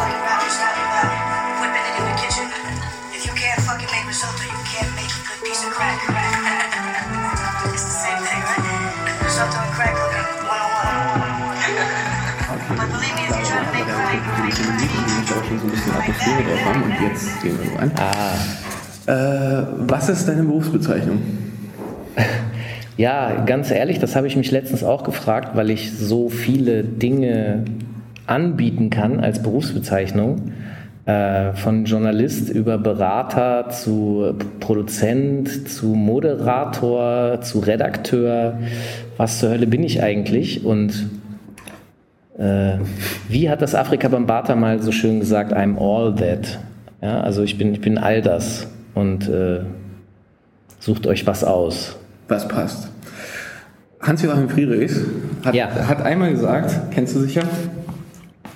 fucking rappers have whipping it in the kitchen. If you can't fucking make risotto, you can't make a good piece of crack. it's the same thing, right? Risotto and crack cooking, one on one. But believe me, if you try to make crack, Die ich auch schon so ein bisschen Atmosphäre drauf haben und jetzt gehen wir so an. Ah, Äh, was ist deine Berufsbezeichnung? Ja, ganz ehrlich, das habe ich mich letztens auch gefragt, weil ich so viele Dinge anbieten kann als Berufsbezeichnung. Äh, von Journalist über Berater zu Produzent zu Moderator zu Redakteur. Was zur Hölle bin ich eigentlich? Und äh, wie hat das Afrika Bambata mal so schön gesagt? I'm all that. Ja, also ich bin, ich bin all das. Und äh, sucht euch was aus. Was passt? Hans-Joachim Friedrichs hat, Ja. hat einmal gesagt, kennst du sicher,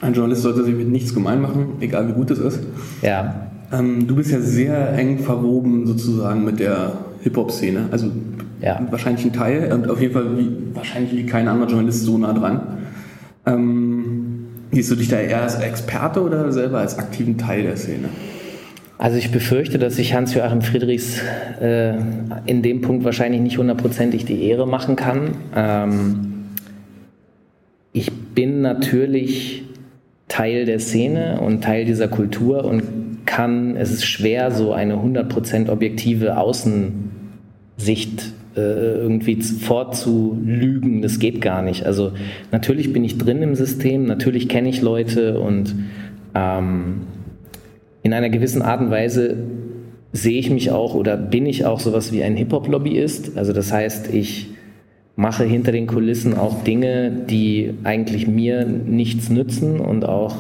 ein Journalist sollte sich mit nichts gemein machen, egal wie gut es ist. Ja, Ähm, du bist ja sehr eng verwoben sozusagen mit der Hip-Hop-Szene. Also Ja. wahrscheinlich ein Teil und auf jeden Fall wie, wahrscheinlich wie kein anderer Journalist so nah dran. Ähm, siehst du dich da eher als Experte oder selber als aktiven Teil der Szene? Also ich befürchte, dass ich Hans-Joachim Friedrichs äh, in dem Punkt wahrscheinlich nicht hundertprozentig die Ehre machen kann. Ähm, ich bin natürlich Teil der Szene und Teil dieser Kultur und kann, es ist schwer, so eine 100% objektive Außensicht äh, irgendwie vorzulügen. Das geht gar nicht. Also natürlich bin ich drin im System, natürlich kenne ich Leute und ähm, in einer gewissen Art und Weise sehe ich mich auch oder bin ich auch sowas wie ein Hip-Hop-Lobbyist. Also das heißt, ich mache hinter den Kulissen auch Dinge, die eigentlich mir nichts nützen und auch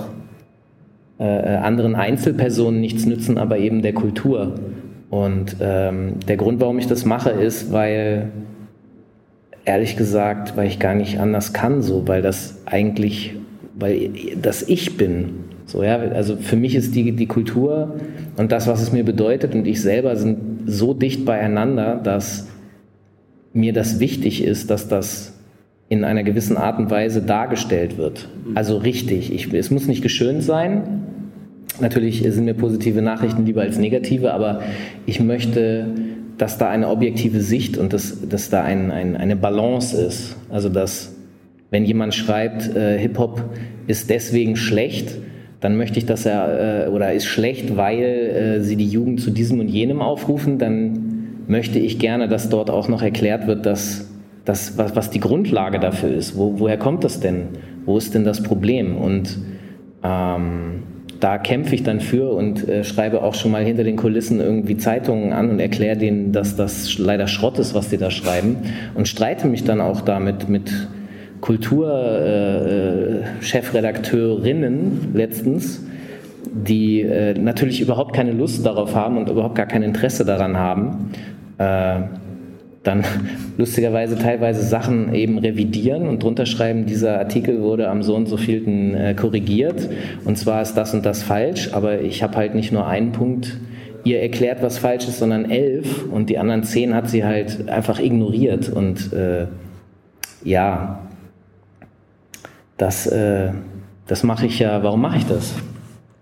äh, anderen Einzelpersonen nichts nützen, aber eben der Kultur. Und ähm, der Grund, warum ich das mache, ist, weil ehrlich gesagt, weil ich gar nicht anders kann, so, weil das eigentlich, weil das ich bin. So, ja, also für mich ist die, die Kultur und das, was es mir bedeutet und ich selber sind so dicht beieinander, dass mir das wichtig ist, dass das in einer gewissen Art und Weise dargestellt wird. Also richtig. Ich, es muss nicht geschönt sein. Natürlich sind mir positive Nachrichten lieber als negative, aber ich möchte, dass da eine objektive Sicht und dass, dass da ein, ein, eine Balance ist. Also dass, wenn jemand schreibt, äh, Hip-Hop ist deswegen schlecht, dann möchte ich, dass er, äh, oder ist schlecht, weil äh, sie die Jugend zu diesem und jenem aufrufen, dann möchte ich gerne, dass dort auch noch erklärt wird, dass, dass was, was die Grundlage dafür ist. Wo, woher kommt das denn? Wo ist denn das Problem? Und ähm, da kämpfe ich dann für und äh, schreibe auch schon mal hinter den Kulissen irgendwie Zeitungen an und erkläre denen, dass das leider Schrott ist, was die da schreiben und streite mich dann auch damit mit Kulturchefredakteurinnen letztens, die äh, natürlich überhaupt keine Lust darauf haben und überhaupt gar kein Interesse daran haben, äh, dann lustigerweise teilweise Sachen eben revidieren und drunter schreiben, dieser Artikel wurde am so und so vielten äh, korrigiert und zwar ist das und das falsch, aber ich habe halt nicht nur einen Punkt ihr erklärt, was falsch ist, sondern elf und die anderen zehn hat sie halt einfach ignoriert und äh, ja, das, äh, das mache ich ja, warum mache ich das?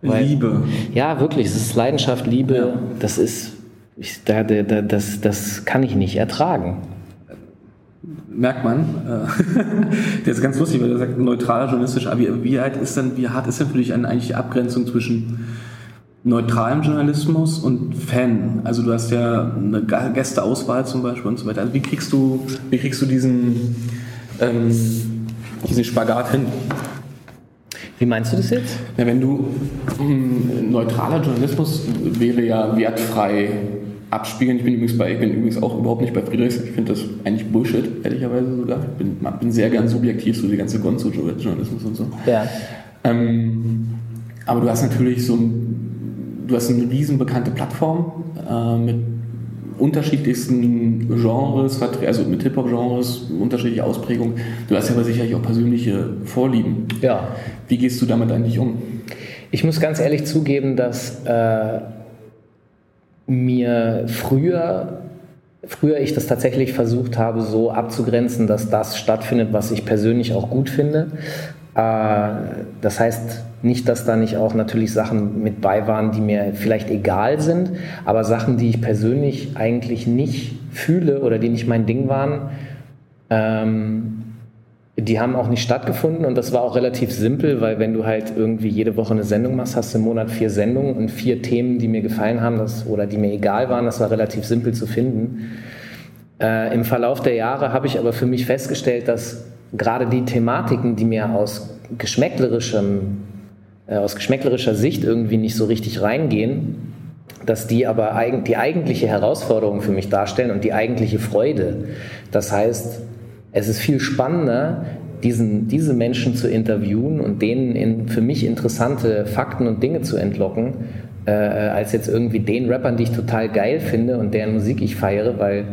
Weil- Liebe. Ja, wirklich, es ist Leidenschaft, Liebe, das ist, ich, da, da, da, das, das kann ich nicht ertragen. Merkt man. Äh, der ist ganz lustig, weil er sagt, neutraler journalistisch. Aber wie, wie, alt ist denn, wie hart ist denn für dich eine, eigentlich die Abgrenzung zwischen neutralem Journalismus und Fan? Also du hast ja eine Gästeauswahl zum Beispiel und so weiter. Also wie kriegst du, wie kriegst du diesen, ähm, diesen Spagat hin? Wie meinst du das jetzt? Ja, wenn du mh, neutraler Journalismus wäre ja wertfrei abspiegeln. Ich bin übrigens bei, ich bin übrigens auch überhaupt nicht bei Friedrichs. Ich finde das eigentlich Bullshit, ehrlicherweise sogar. Ich bin, bin sehr gern subjektiv, so die ganze Gonzo-Journalismus und so. Ja. Ähm, aber du hast natürlich so ein, du hast eine riesen bekannte Plattform äh, mit unterschiedlichsten Genres, also mit Hip-Hop-Genres, unterschiedliche Ausprägungen. Du hast ja aber sicherlich auch persönliche Vorlieben. Ja. Wie gehst du damit eigentlich um? Ich muss ganz ehrlich zugeben, dass äh, mir früher, früher ich das tatsächlich versucht habe, so abzugrenzen, dass das stattfindet, was ich persönlich auch gut finde. Äh, das heißt, Nicht, dass da nicht auch natürlich Sachen mit bei waren, die mir vielleicht egal sind, aber Sachen, die ich persönlich eigentlich nicht fühle oder die nicht mein Ding waren, ähm, die haben auch nicht stattgefunden und das war auch relativ simpel, weil wenn du halt irgendwie jede Woche eine Sendung machst, hast du im Monat vier Sendungen und vier Themen, die mir gefallen haben das, oder die mir egal waren, das war relativ simpel zu finden. Äh, Im Verlauf der Jahre habe ich aber für mich festgestellt, dass gerade die Thematiken, die mir aus geschmäcklerischem, äh, aus geschmäcklerischer Sicht irgendwie nicht so richtig reingehen, dass die aber eigen, die eigentliche Herausforderung für mich darstellen und die eigentliche Freude. Das heißt, es ist viel spannender, diesen, diese Menschen zu interviewen und denen in für mich interessante Fakten und Dinge zu entlocken, äh, als jetzt irgendwie den Rappern, die ich total geil finde und deren Musik ich feiere, weil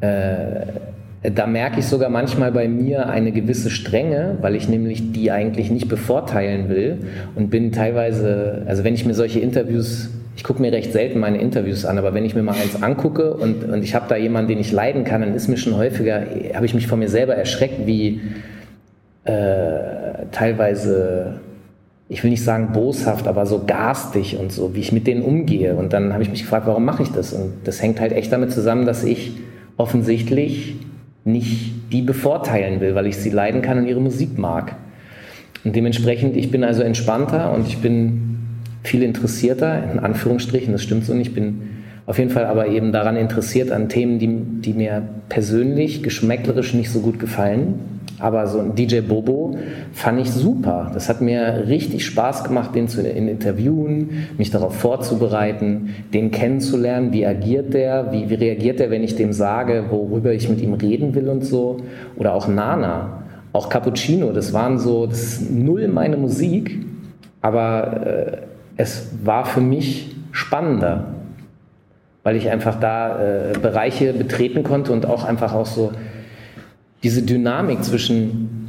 äh, da merke ich sogar manchmal bei mir eine gewisse Strenge, weil ich nämlich die eigentlich nicht bevorteilen will und bin teilweise, also wenn ich mir solche Interviews ich gucke mir recht selten meine Interviews an, aber wenn ich mir mal eins angucke und, und ich habe da jemanden, den ich leiden kann, dann ist mir schon häufiger, habe ich mich von mir selber erschreckt, wie äh, teilweise, ich will nicht sagen boshaft, aber so garstig und so, wie ich mit denen umgehe. Und dann habe ich mich gefragt, warum mache ich das? Und das hängt halt echt damit zusammen, dass ich offensichtlich nicht die bevorteilen will, weil ich sie leiden kann und ihre Musik mag. Und dementsprechend, ich bin also entspannter und ich bin viel interessierter, in Anführungsstrichen, das stimmt so nicht, ich bin auf jeden Fall aber eben daran interessiert an Themen, die, die mir persönlich, geschmäcklerisch nicht so gut gefallen. Aber so ein DJ Bobo fand ich super. Das hat mir richtig Spaß gemacht, den zu in interviewen, mich darauf vorzubereiten, den kennenzulernen. Wie agiert der? Wie, wie reagiert der, wenn ich dem sage, worüber ich mit ihm reden will und so? Oder auch Nana, auch Cappuccino. Das waren so, das ist null meine Musik, aber äh, es war für mich spannender, weil ich einfach da äh, Bereiche betreten konnte und auch einfach auch so diese Dynamik zwischen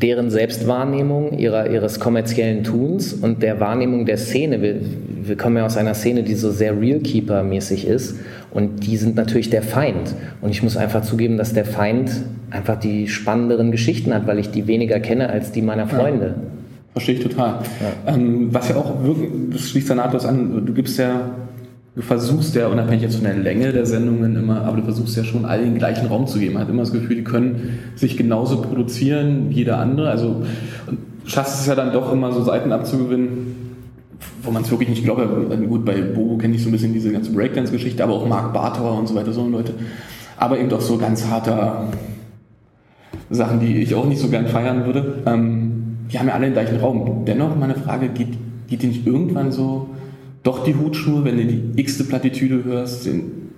deren Selbstwahrnehmung ihrer, ihres kommerziellen Tuns und der Wahrnehmung der Szene. Wir, wir kommen ja aus einer Szene, die so sehr Realkeeper-mäßig ist und die sind natürlich der Feind. Und ich muss einfach zugeben, dass der Feind einfach die spannenderen Geschichten hat, weil ich die weniger kenne als die meiner Freunde. Ja. Verstehe ich total. Ja. Ähm, was ja auch wirklich, das schließt da nahtlos an, du gibst ja, du versuchst ja, unabhängig jetzt von der Länge der Sendungen immer, aber du versuchst ja schon allen den gleichen Raum zu geben. Man hat immer das Gefühl, die können sich genauso produzieren wie jeder andere. Also schaffst es ja dann doch immer so Seiten abzugewinnen, wo man es wirklich nicht glaubt. Gut, bei Bobo kenne ich so ein bisschen diese ganze Breakdance-Geschichte, aber auch Mark Bartower und so weiter, so Leute. Aber eben doch so ganz harter Sachen, die ich auch nicht so gern feiern würde. Ähm, die haben ja alle den gleichen Raum. Dennoch, meine Frage, geht, geht dir nicht irgendwann so doch die Hutschnur, wenn du die x-te Plattitüde hörst, den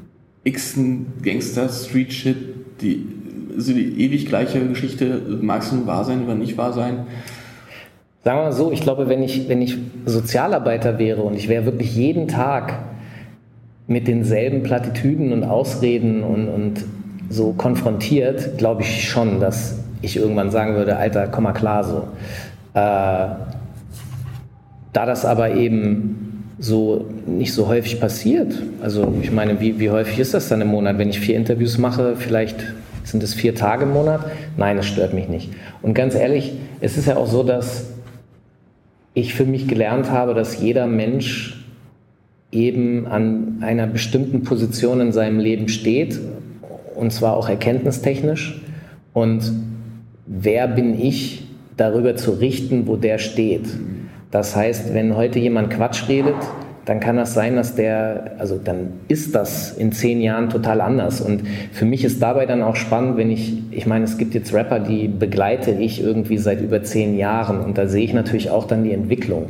x-ten Gangster-Street-Shit, die, so die ewig gleiche Geschichte, mag es nun wahr sein oder nicht wahr sein? Sagen wir mal so, ich glaube, wenn ich, wenn ich Sozialarbeiter wäre und ich wäre wirklich jeden Tag mit denselben Plattitüden und Ausreden und, und so konfrontiert, glaube ich schon, dass ich irgendwann sagen würde, Alter, komm mal klar so. Äh, da das aber eben so nicht so häufig passiert, also ich meine, wie, wie häufig ist das dann im Monat, wenn ich vier Interviews mache, vielleicht sind es vier Tage im Monat? Nein, es stört mich nicht. Und ganz ehrlich, es ist ja auch so, dass ich für mich gelernt habe, dass jeder Mensch eben an einer bestimmten Position in seinem Leben steht, und zwar auch erkenntnistechnisch. Und wer bin ich, darüber zu richten, wo der steht. Das heißt, wenn heute jemand Quatsch redet, dann kann das sein, dass der, also dann ist das in zehn Jahren total anders. Und für mich ist dabei dann auch spannend, wenn ich, ich meine, es gibt jetzt Rapper, die begleite ich irgendwie seit über zehn Jahren und da sehe ich natürlich auch dann die Entwicklung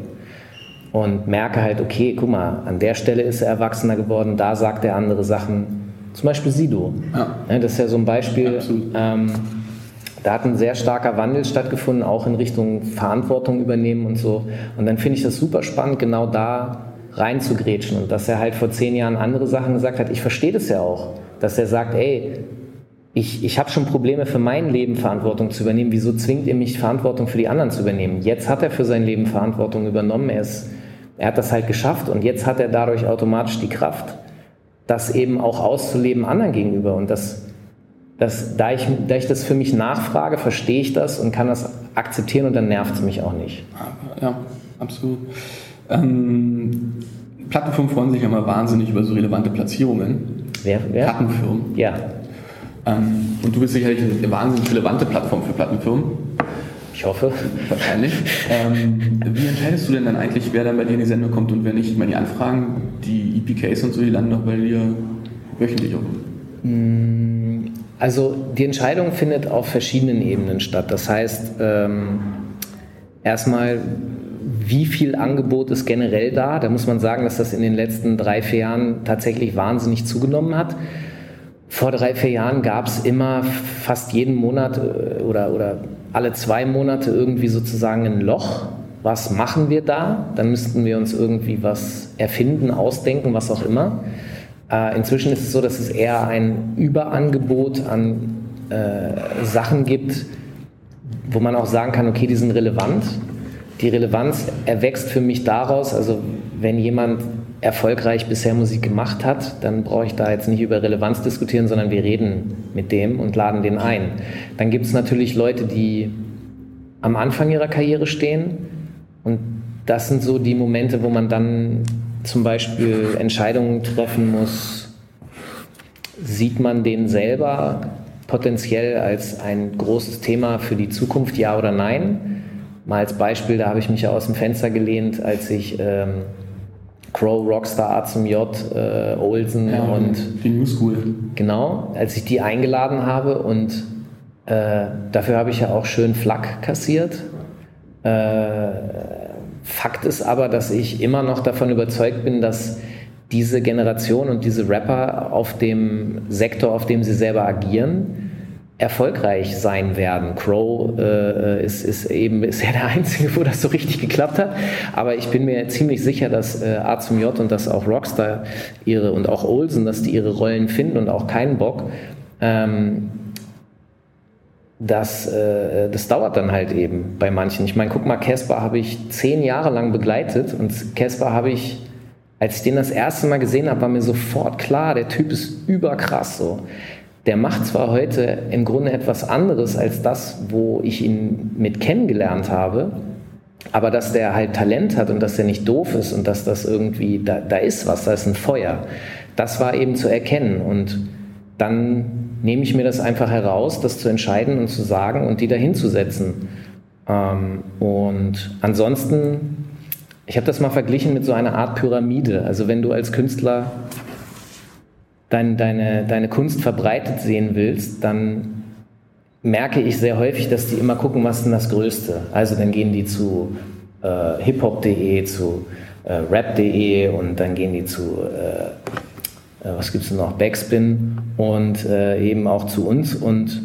und merke halt, okay, guck mal, an der Stelle ist er erwachsener geworden, da sagt er andere Sachen. Zum Beispiel Sido. Ja. das ist ja so ein Beispiel. Ähm, da hat ein sehr starker Wandel stattgefunden, auch in Richtung Verantwortung übernehmen und so. Und dann finde ich das super spannend, genau da reinzugrätschen. Und dass er halt vor zehn Jahren andere Sachen gesagt hat, ich verstehe das ja auch. Dass er sagt, ey, ich, ich habe schon Probleme für mein Leben Verantwortung zu übernehmen. Wieso zwingt ihr mich, Verantwortung für die anderen zu übernehmen? Jetzt hat er für sein Leben Verantwortung übernommen. Er, ist, er hat das halt geschafft und jetzt hat er dadurch automatisch die Kraft, das eben auch auszuleben anderen gegenüber. Und das dass, da, ich, da ich das für mich nachfrage, verstehe ich das und kann das akzeptieren und dann nervt es mich auch nicht. Ja, absolut. Ähm, Plattenfirmen freuen sich ja immer wahnsinnig über so relevante Platzierungen. Wer? wer? Plattenfirmen. Ja. Ähm, und du bist sicherlich eine wahnsinnig relevante Plattform für Plattenfirmen. Ich hoffe. Wahrscheinlich. ähm, wie entscheidest du denn dann eigentlich, wer dann bei dir in die Sendung kommt und wer nicht? Ich meine, die Anfragen, die EPKs und so, die landen doch bei dir wöchentlich auch. Also die Entscheidung findet auf verschiedenen Ebenen statt. Das heißt, ähm, erstmal, wie viel Angebot ist generell da? Da muss man sagen, dass das in den letzten drei, vier Jahren tatsächlich wahnsinnig zugenommen hat. Vor drei, vier Jahren gab es immer fast jeden Monat äh, oder, oder alle zwei Monate irgendwie sozusagen ein Loch. Was machen wir da? Dann müssten wir uns irgendwie was erfinden, ausdenken, was auch immer. Äh, inzwischen ist es so, dass es eher ein Überangebot an äh, Sachen gibt, wo man auch sagen kann, okay, die sind relevant. Die Relevanz erwächst für mich daraus, also wenn jemand erfolgreich bisher Musik gemacht hat, dann brauche ich da jetzt nicht über Relevanz diskutieren, sondern wir reden mit dem und laden den ein. Dann gibt es natürlich Leute, die am Anfang ihrer Karriere stehen und das sind so die Momente, wo man dann zum Beispiel Entscheidungen treffen muss, sieht man den selber potenziell als ein großes Thema für die Zukunft, ja oder nein? Mal als Beispiel, da habe ich mich ja aus dem Fenster gelehnt, als ich ähm, Crow, Rockstar, A zum J, äh, Olsen Ja, und die New School. Genau, als ich die eingeladen habe und äh, dafür habe ich ja auch schön Flak kassiert. Äh, Fakt ist aber, dass ich immer noch davon überzeugt bin, dass diese Generation und diese Rapper auf dem Sektor, auf dem sie selber agieren, erfolgreich sein werden. Crow äh, ist, ist eben ja der Einzige, wo das so richtig geklappt hat. Aber ich bin mir ziemlich sicher, dass äh, A zum J und dass auch Rockstar ihre und auch Olsen, dass die ihre Rollen finden und auch keinen Bock. Ähm, das, äh, das dauert dann halt eben bei manchen. Ich meine, guck mal, Casper habe ich zehn Jahre lang begleitet und Casper habe ich, als ich den das erste Mal gesehen habe, war mir sofort klar, der Typ ist überkrass so. Der macht zwar heute im Grunde etwas anderes als das, wo ich ihn mit kennengelernt habe, aber dass der halt Talent hat und dass der nicht doof ist und dass das irgendwie, da, da ist was, da ist ein Feuer, das war eben zu erkennen und dann nehme ich mir das einfach heraus, das zu entscheiden und zu sagen und die dahin zu setzen. Ähm, und ansonsten, ich habe das mal verglichen mit so einer Art Pyramide. Also wenn du als Künstler dein, deine, deine Kunst verbreitet sehen willst, dann merke ich sehr häufig, dass die immer gucken, was ist denn das Größte. Also dann gehen die zu äh, hiphop.de, zu äh, rap.de und dann gehen die zu äh, was gibt es noch, Backspin und äh, eben auch zu uns. Und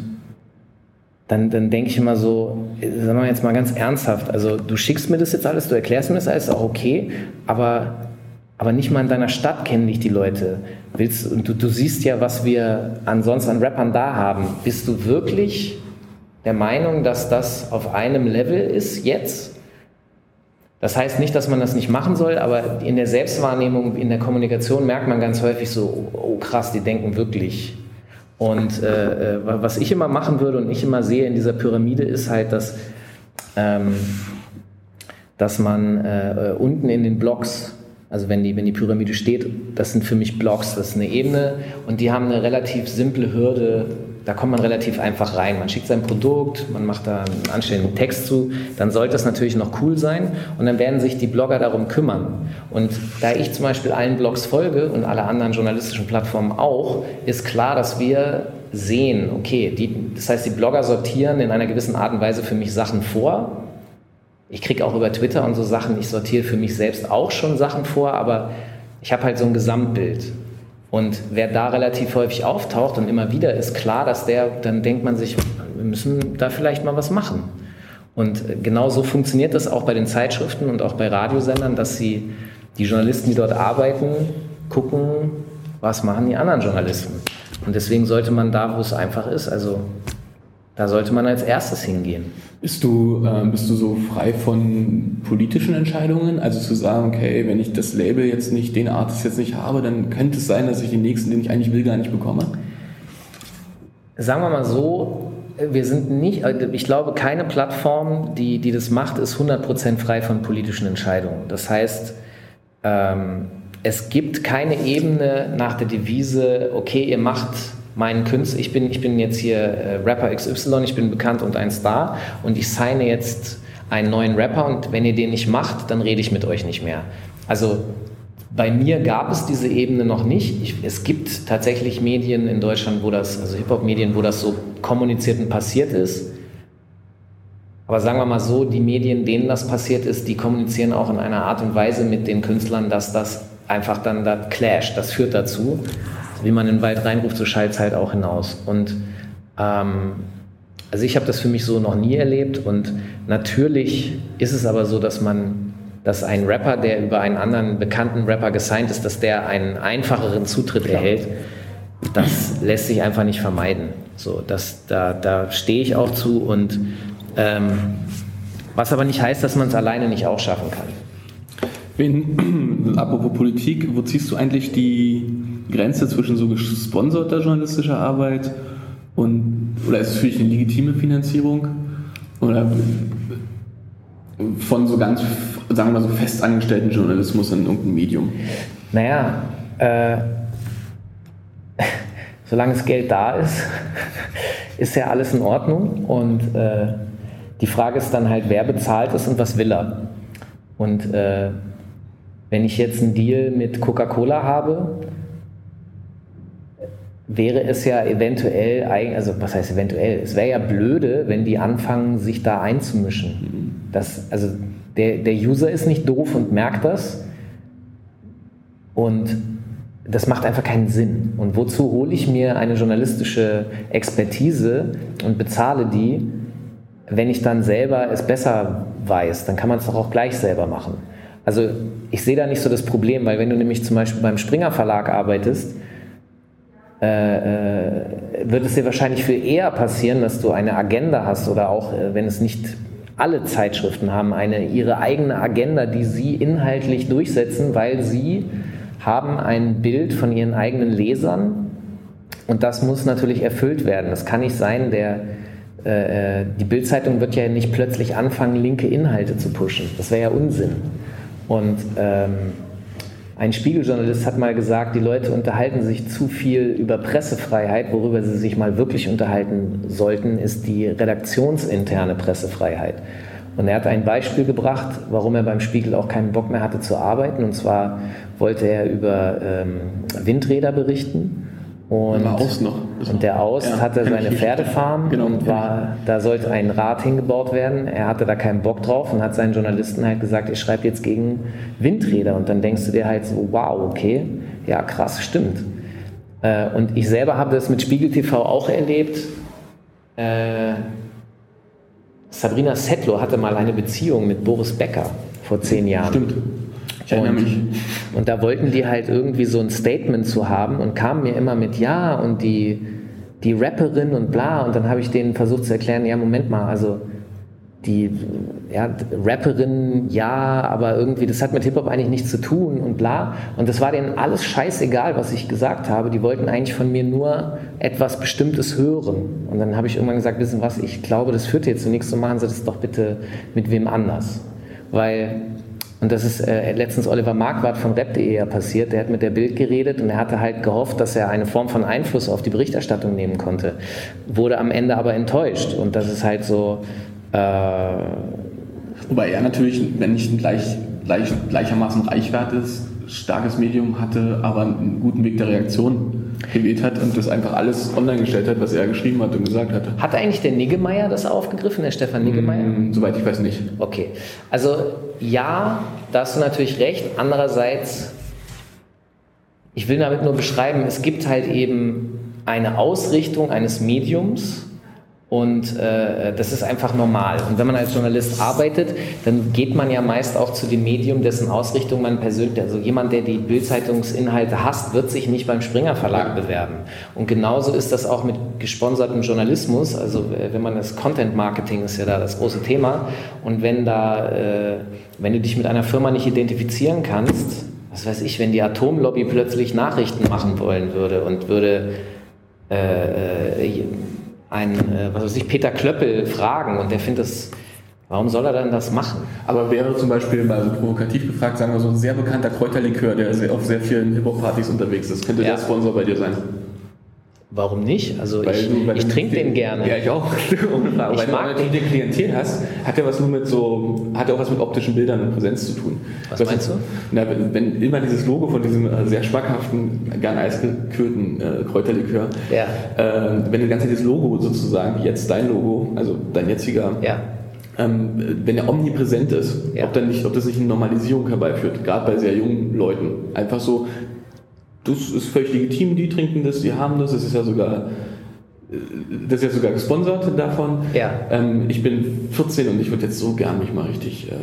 dann, dann denke ich immer so, sagen wir jetzt mal ganz ernsthaft, also du schickst mir das jetzt alles, du erklärst mir das alles, auch okay, aber, aber nicht mal in deiner Stadt kennen dich die Leute. Willst, und du, du siehst ja, was wir ansonsten an Rappern da haben. Bist du wirklich der Meinung, dass das auf einem Level ist jetzt? Das heißt nicht, dass man das nicht machen soll, aber in der Selbstwahrnehmung, in der Kommunikation merkt man ganz häufig so, oh, oh krass, die denken wirklich. Und äh, äh, was ich immer machen würde und ich immer sehe in dieser Pyramide ist halt, dass, ähm, dass man äh, unten in den Blocks, also wenn die, wenn die Pyramide steht, das sind für mich Blocks, das ist eine Ebene und die haben eine relativ simple Hürde, da kommt man relativ einfach rein. Man schickt sein Produkt, man macht da einen anständigen Text zu, dann sollte das natürlich noch cool sein und dann werden sich die Blogger darum kümmern. Und da ich zum Beispiel allen Blogs folge und alle anderen journalistischen Plattformen auch, ist klar, dass wir sehen, okay, die, das heißt, die Blogger sortieren in einer gewissen Art und Weise für mich Sachen vor. Ich kriege auch über Twitter und so Sachen, ich sortiere für mich selbst auch schon Sachen vor, aber ich habe halt so ein Gesamtbild. Und wer da relativ häufig auftaucht und immer wieder ist klar, dass der, dann denkt man sich, wir müssen da vielleicht mal was machen. Und genau so funktioniert das auch bei den Zeitschriften und auch bei Radiosendern, dass sie die Journalisten, die dort arbeiten, gucken, was machen die anderen Journalisten. Und deswegen sollte man da, wo es einfach ist, also da sollte man als erstes hingehen. Bist du, äh, bist du so frei von politischen Entscheidungen? Also zu sagen, okay, wenn ich das Label jetzt nicht, den Artist jetzt nicht habe, dann könnte es sein, dass ich den nächsten, den ich eigentlich will, gar nicht bekomme? Sagen wir mal so, wir sind nicht, also ich glaube, keine Plattform, die, die das macht, ist 100% frei von politischen Entscheidungen. Das heißt, ähm, es gibt keine Ebene nach der Devise, okay, ihr macht meinen Künstler, ich bin, ich bin jetzt hier äh, Rapper XY, ich bin bekannt und ein Star und ich signe jetzt einen neuen Rapper und wenn ihr den nicht macht, dann rede ich mit euch nicht mehr. Also bei mir gab es diese Ebene noch nicht. Ich, es gibt tatsächlich Medien in Deutschland, wo das, also Hip-Hop-Medien, wo das so kommuniziert und passiert ist. Aber sagen wir mal so, die Medien, denen das passiert ist, die kommunizieren auch in einer Art und Weise mit den Künstlern, dass das einfach dann da clasht. Das führt dazu, wie man in den Wald reinruft, so schallt es halt auch hinaus. Und ähm, also ich habe das für mich so noch nie erlebt. Und natürlich ist es aber so, dass man dass ein Rapper, der über einen anderen bekannten Rapper gesigned ist, dass der einen einfacheren Zutritt Klar. erhält, das lässt sich einfach nicht vermeiden. So, das, da, da stehe ich auch zu und ähm, was aber nicht heißt, dass man es alleine nicht auch schaffen kann. Wen, apropos Politik, wo ziehst du eigentlich die Grenze zwischen so gesponserter journalistischer Arbeit und oder ist es für dich eine legitime Finanzierung? Oder von so ganz, sagen wir mal so festangestellten Journalismus in irgendeinem Medium? Naja, äh, solange das Geld da ist, ist ja alles in Ordnung. Und äh, die Frage ist dann halt, wer bezahlt es und was will er? Und äh, wenn ich jetzt einen Deal mit Coca-Cola habe, wäre es ja eventuell, also was heißt eventuell, es wäre ja blöde, wenn die anfangen, sich da einzumischen. Das, also der, der User ist nicht doof und merkt das und das macht einfach keinen Sinn. Und wozu hole ich mir eine journalistische Expertise und bezahle die, wenn ich dann selber es besser weiß? Dann kann man es doch auch gleich selber machen. Also ich sehe da nicht so das Problem, weil wenn du nämlich zum Beispiel beim Springer Verlag arbeitest, wird es dir wahrscheinlich viel eher passieren, dass du eine Agenda hast oder auch, äh, wenn es nicht alle Zeitschriften haben, eine, ihre eigene Agenda, die sie inhaltlich durchsetzen, weil sie haben ein Bild von ihren eigenen Lesern und das muss natürlich erfüllt werden. Das kann nicht sein, der, äh, die Bildzeitung wird ja nicht plötzlich anfangen, linke Inhalte zu pushen. Das wäre ja Unsinn. Und ähm, ein Spiegeljournalist hat mal gesagt, die Leute unterhalten sich zu viel über Pressefreiheit. Worüber sie sich mal wirklich unterhalten sollten, ist die redaktionsinterne Pressefreiheit. Und er hat ein Beispiel gebracht, warum er beim Spiegel auch keinen Bock mehr hatte zu arbeiten. Und zwar wollte er über ähm, Windräder berichten und, und der Aust ja, hatte seine Pferdefarm genau, und war, da sollte ein Rad hingebaut werden. Er hatte da keinen Bock drauf und hat seinen Journalisten halt gesagt, ich schreibe jetzt gegen Windräder. Und dann denkst du dir halt so, wow, okay, ja krass, stimmt. Äh, und ich selber habe das mit Spiegel TV auch erlebt. Äh, Sabrina Settler hatte mal eine Beziehung mit Boris Becker vor zehn Jahren. Stimmt. Ich erinnere und, mich. Und da wollten die halt irgendwie so ein Statement zu haben und kamen mir immer mit Ja und die, die Rapperin und bla. Und dann habe ich denen versucht zu erklären, ja, Moment mal, also die ja, Rapperin, ja, aber irgendwie, das hat mit Hip-Hop eigentlich nichts zu tun und bla. Und das war denen alles scheißegal, was ich gesagt habe. Die wollten eigentlich von mir nur etwas Bestimmtes hören. Und dann habe ich irgendwann gesagt, wissen was, ich glaube, das führt jetzt zu nichts, so machen Sie das doch bitte mit wem anders. Weil und das ist äh, letztens Oliver Marquardt von rap.de ja passiert. Der hat mit der Bild geredet und er hatte halt gehofft, dass er eine Form von Einfluss auf die Berichterstattung nehmen konnte. Wurde am Ende aber enttäuscht. Und das ist halt so. Äh Wobei er natürlich, wenn nicht gleich, gleich, gleichermaßen Reichwert ist, starkes Medium hatte, aber einen guten Weg der Reaktion gewählt hat und das einfach alles online gestellt hat, was er geschrieben hat und gesagt hatte. Hat eigentlich der Niggemeier das aufgegriffen, der Stefan Niggemeier? Mm, soweit ich weiß nicht. Okay. Also ja, da hast du natürlich recht. Andererseits, ich will damit nur beschreiben, es gibt halt eben eine Ausrichtung eines Mediums, und äh, das ist einfach normal. Und wenn man als Journalist arbeitet, dann geht man ja meist auch zu dem Medium, dessen Ausrichtung man persönlich, also jemand, der die Bildzeitungsinhalte hasst, wird sich nicht beim Springer Verlag bewerben. Und genauso ist das auch mit gesponsertem Journalismus. Also wenn man das Content Marketing ist ja da das große Thema. Und wenn da, äh, wenn du dich mit einer Firma nicht identifizieren kannst, was weiß ich, wenn die Atomlobby plötzlich Nachrichten machen wollen würde und würde äh, äh einen äh, was weiß ich, Peter Klöppel fragen und der findet das, warum soll er dann das machen? Aber wäre zum Beispiel mal so provokativ gefragt, sagen wir so ein sehr bekannter Kräuterlikör, der auf sehr vielen Hip-Hop-Partys unterwegs ist, könnte Ja. der Sponsor bei dir sein? Warum nicht? Also Weil ich, du- ich trinke den gerne. Ja, ich auch. Ich Weil mag du natürlich den. den Klientel hast, hat ja was nur mit so, hat ja auch was mit optischen Bildern und Präsenz zu tun. Was Das meinst du? Na, wenn, wenn immer dieses Logo von diesem äh, sehr schmackhaften, gern eisgekühlten äh, Kräuterlikör, Ja. äh, wenn du ganze Zeit dieses Logo sozusagen, wie jetzt dein Logo, also dein jetziger, Ja. ähm, wenn er omnipräsent ist, Ja. ob, dann nicht, ob das nicht eine Normalisierung herbeiführt, gerade bei sehr jungen Leuten. Einfach so, das ist völlig legitim, die trinken das, die haben das, es ist ja sogar, äh, das ist ja sogar gesponsert davon. Ja. Ähm, ich bin 14 und ich würde jetzt so gern mich mal richtig. Äh,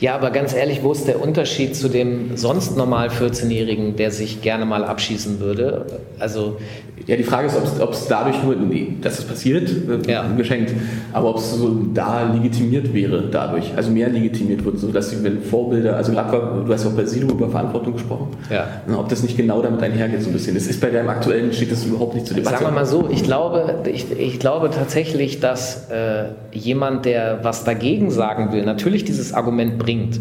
Ja, aber ganz ehrlich, wo ist der Unterschied zu dem sonst normal 14-Jährigen, der sich gerne mal abschießen würde? Also, ja, die Frage ist, ob es dadurch nur, nee, dass es passiert, Ja. geschenkt, aber ob es so da legitimiert wäre dadurch, also mehr legitimiert wird, so dass die, wenn Vorbilder, also gerade, du hast ja auch bei Sido über Verantwortung gesprochen, Ja. Ob das nicht genau damit einhergeht so ein bisschen. Es ist bei deinem aktuellen, steht das überhaupt nicht zur Debatte. sagen wir mal so, ich glaube, ich, ich glaube tatsächlich, dass äh, jemand, der was dagegen sagen will, natürlich dieses Argument bringt.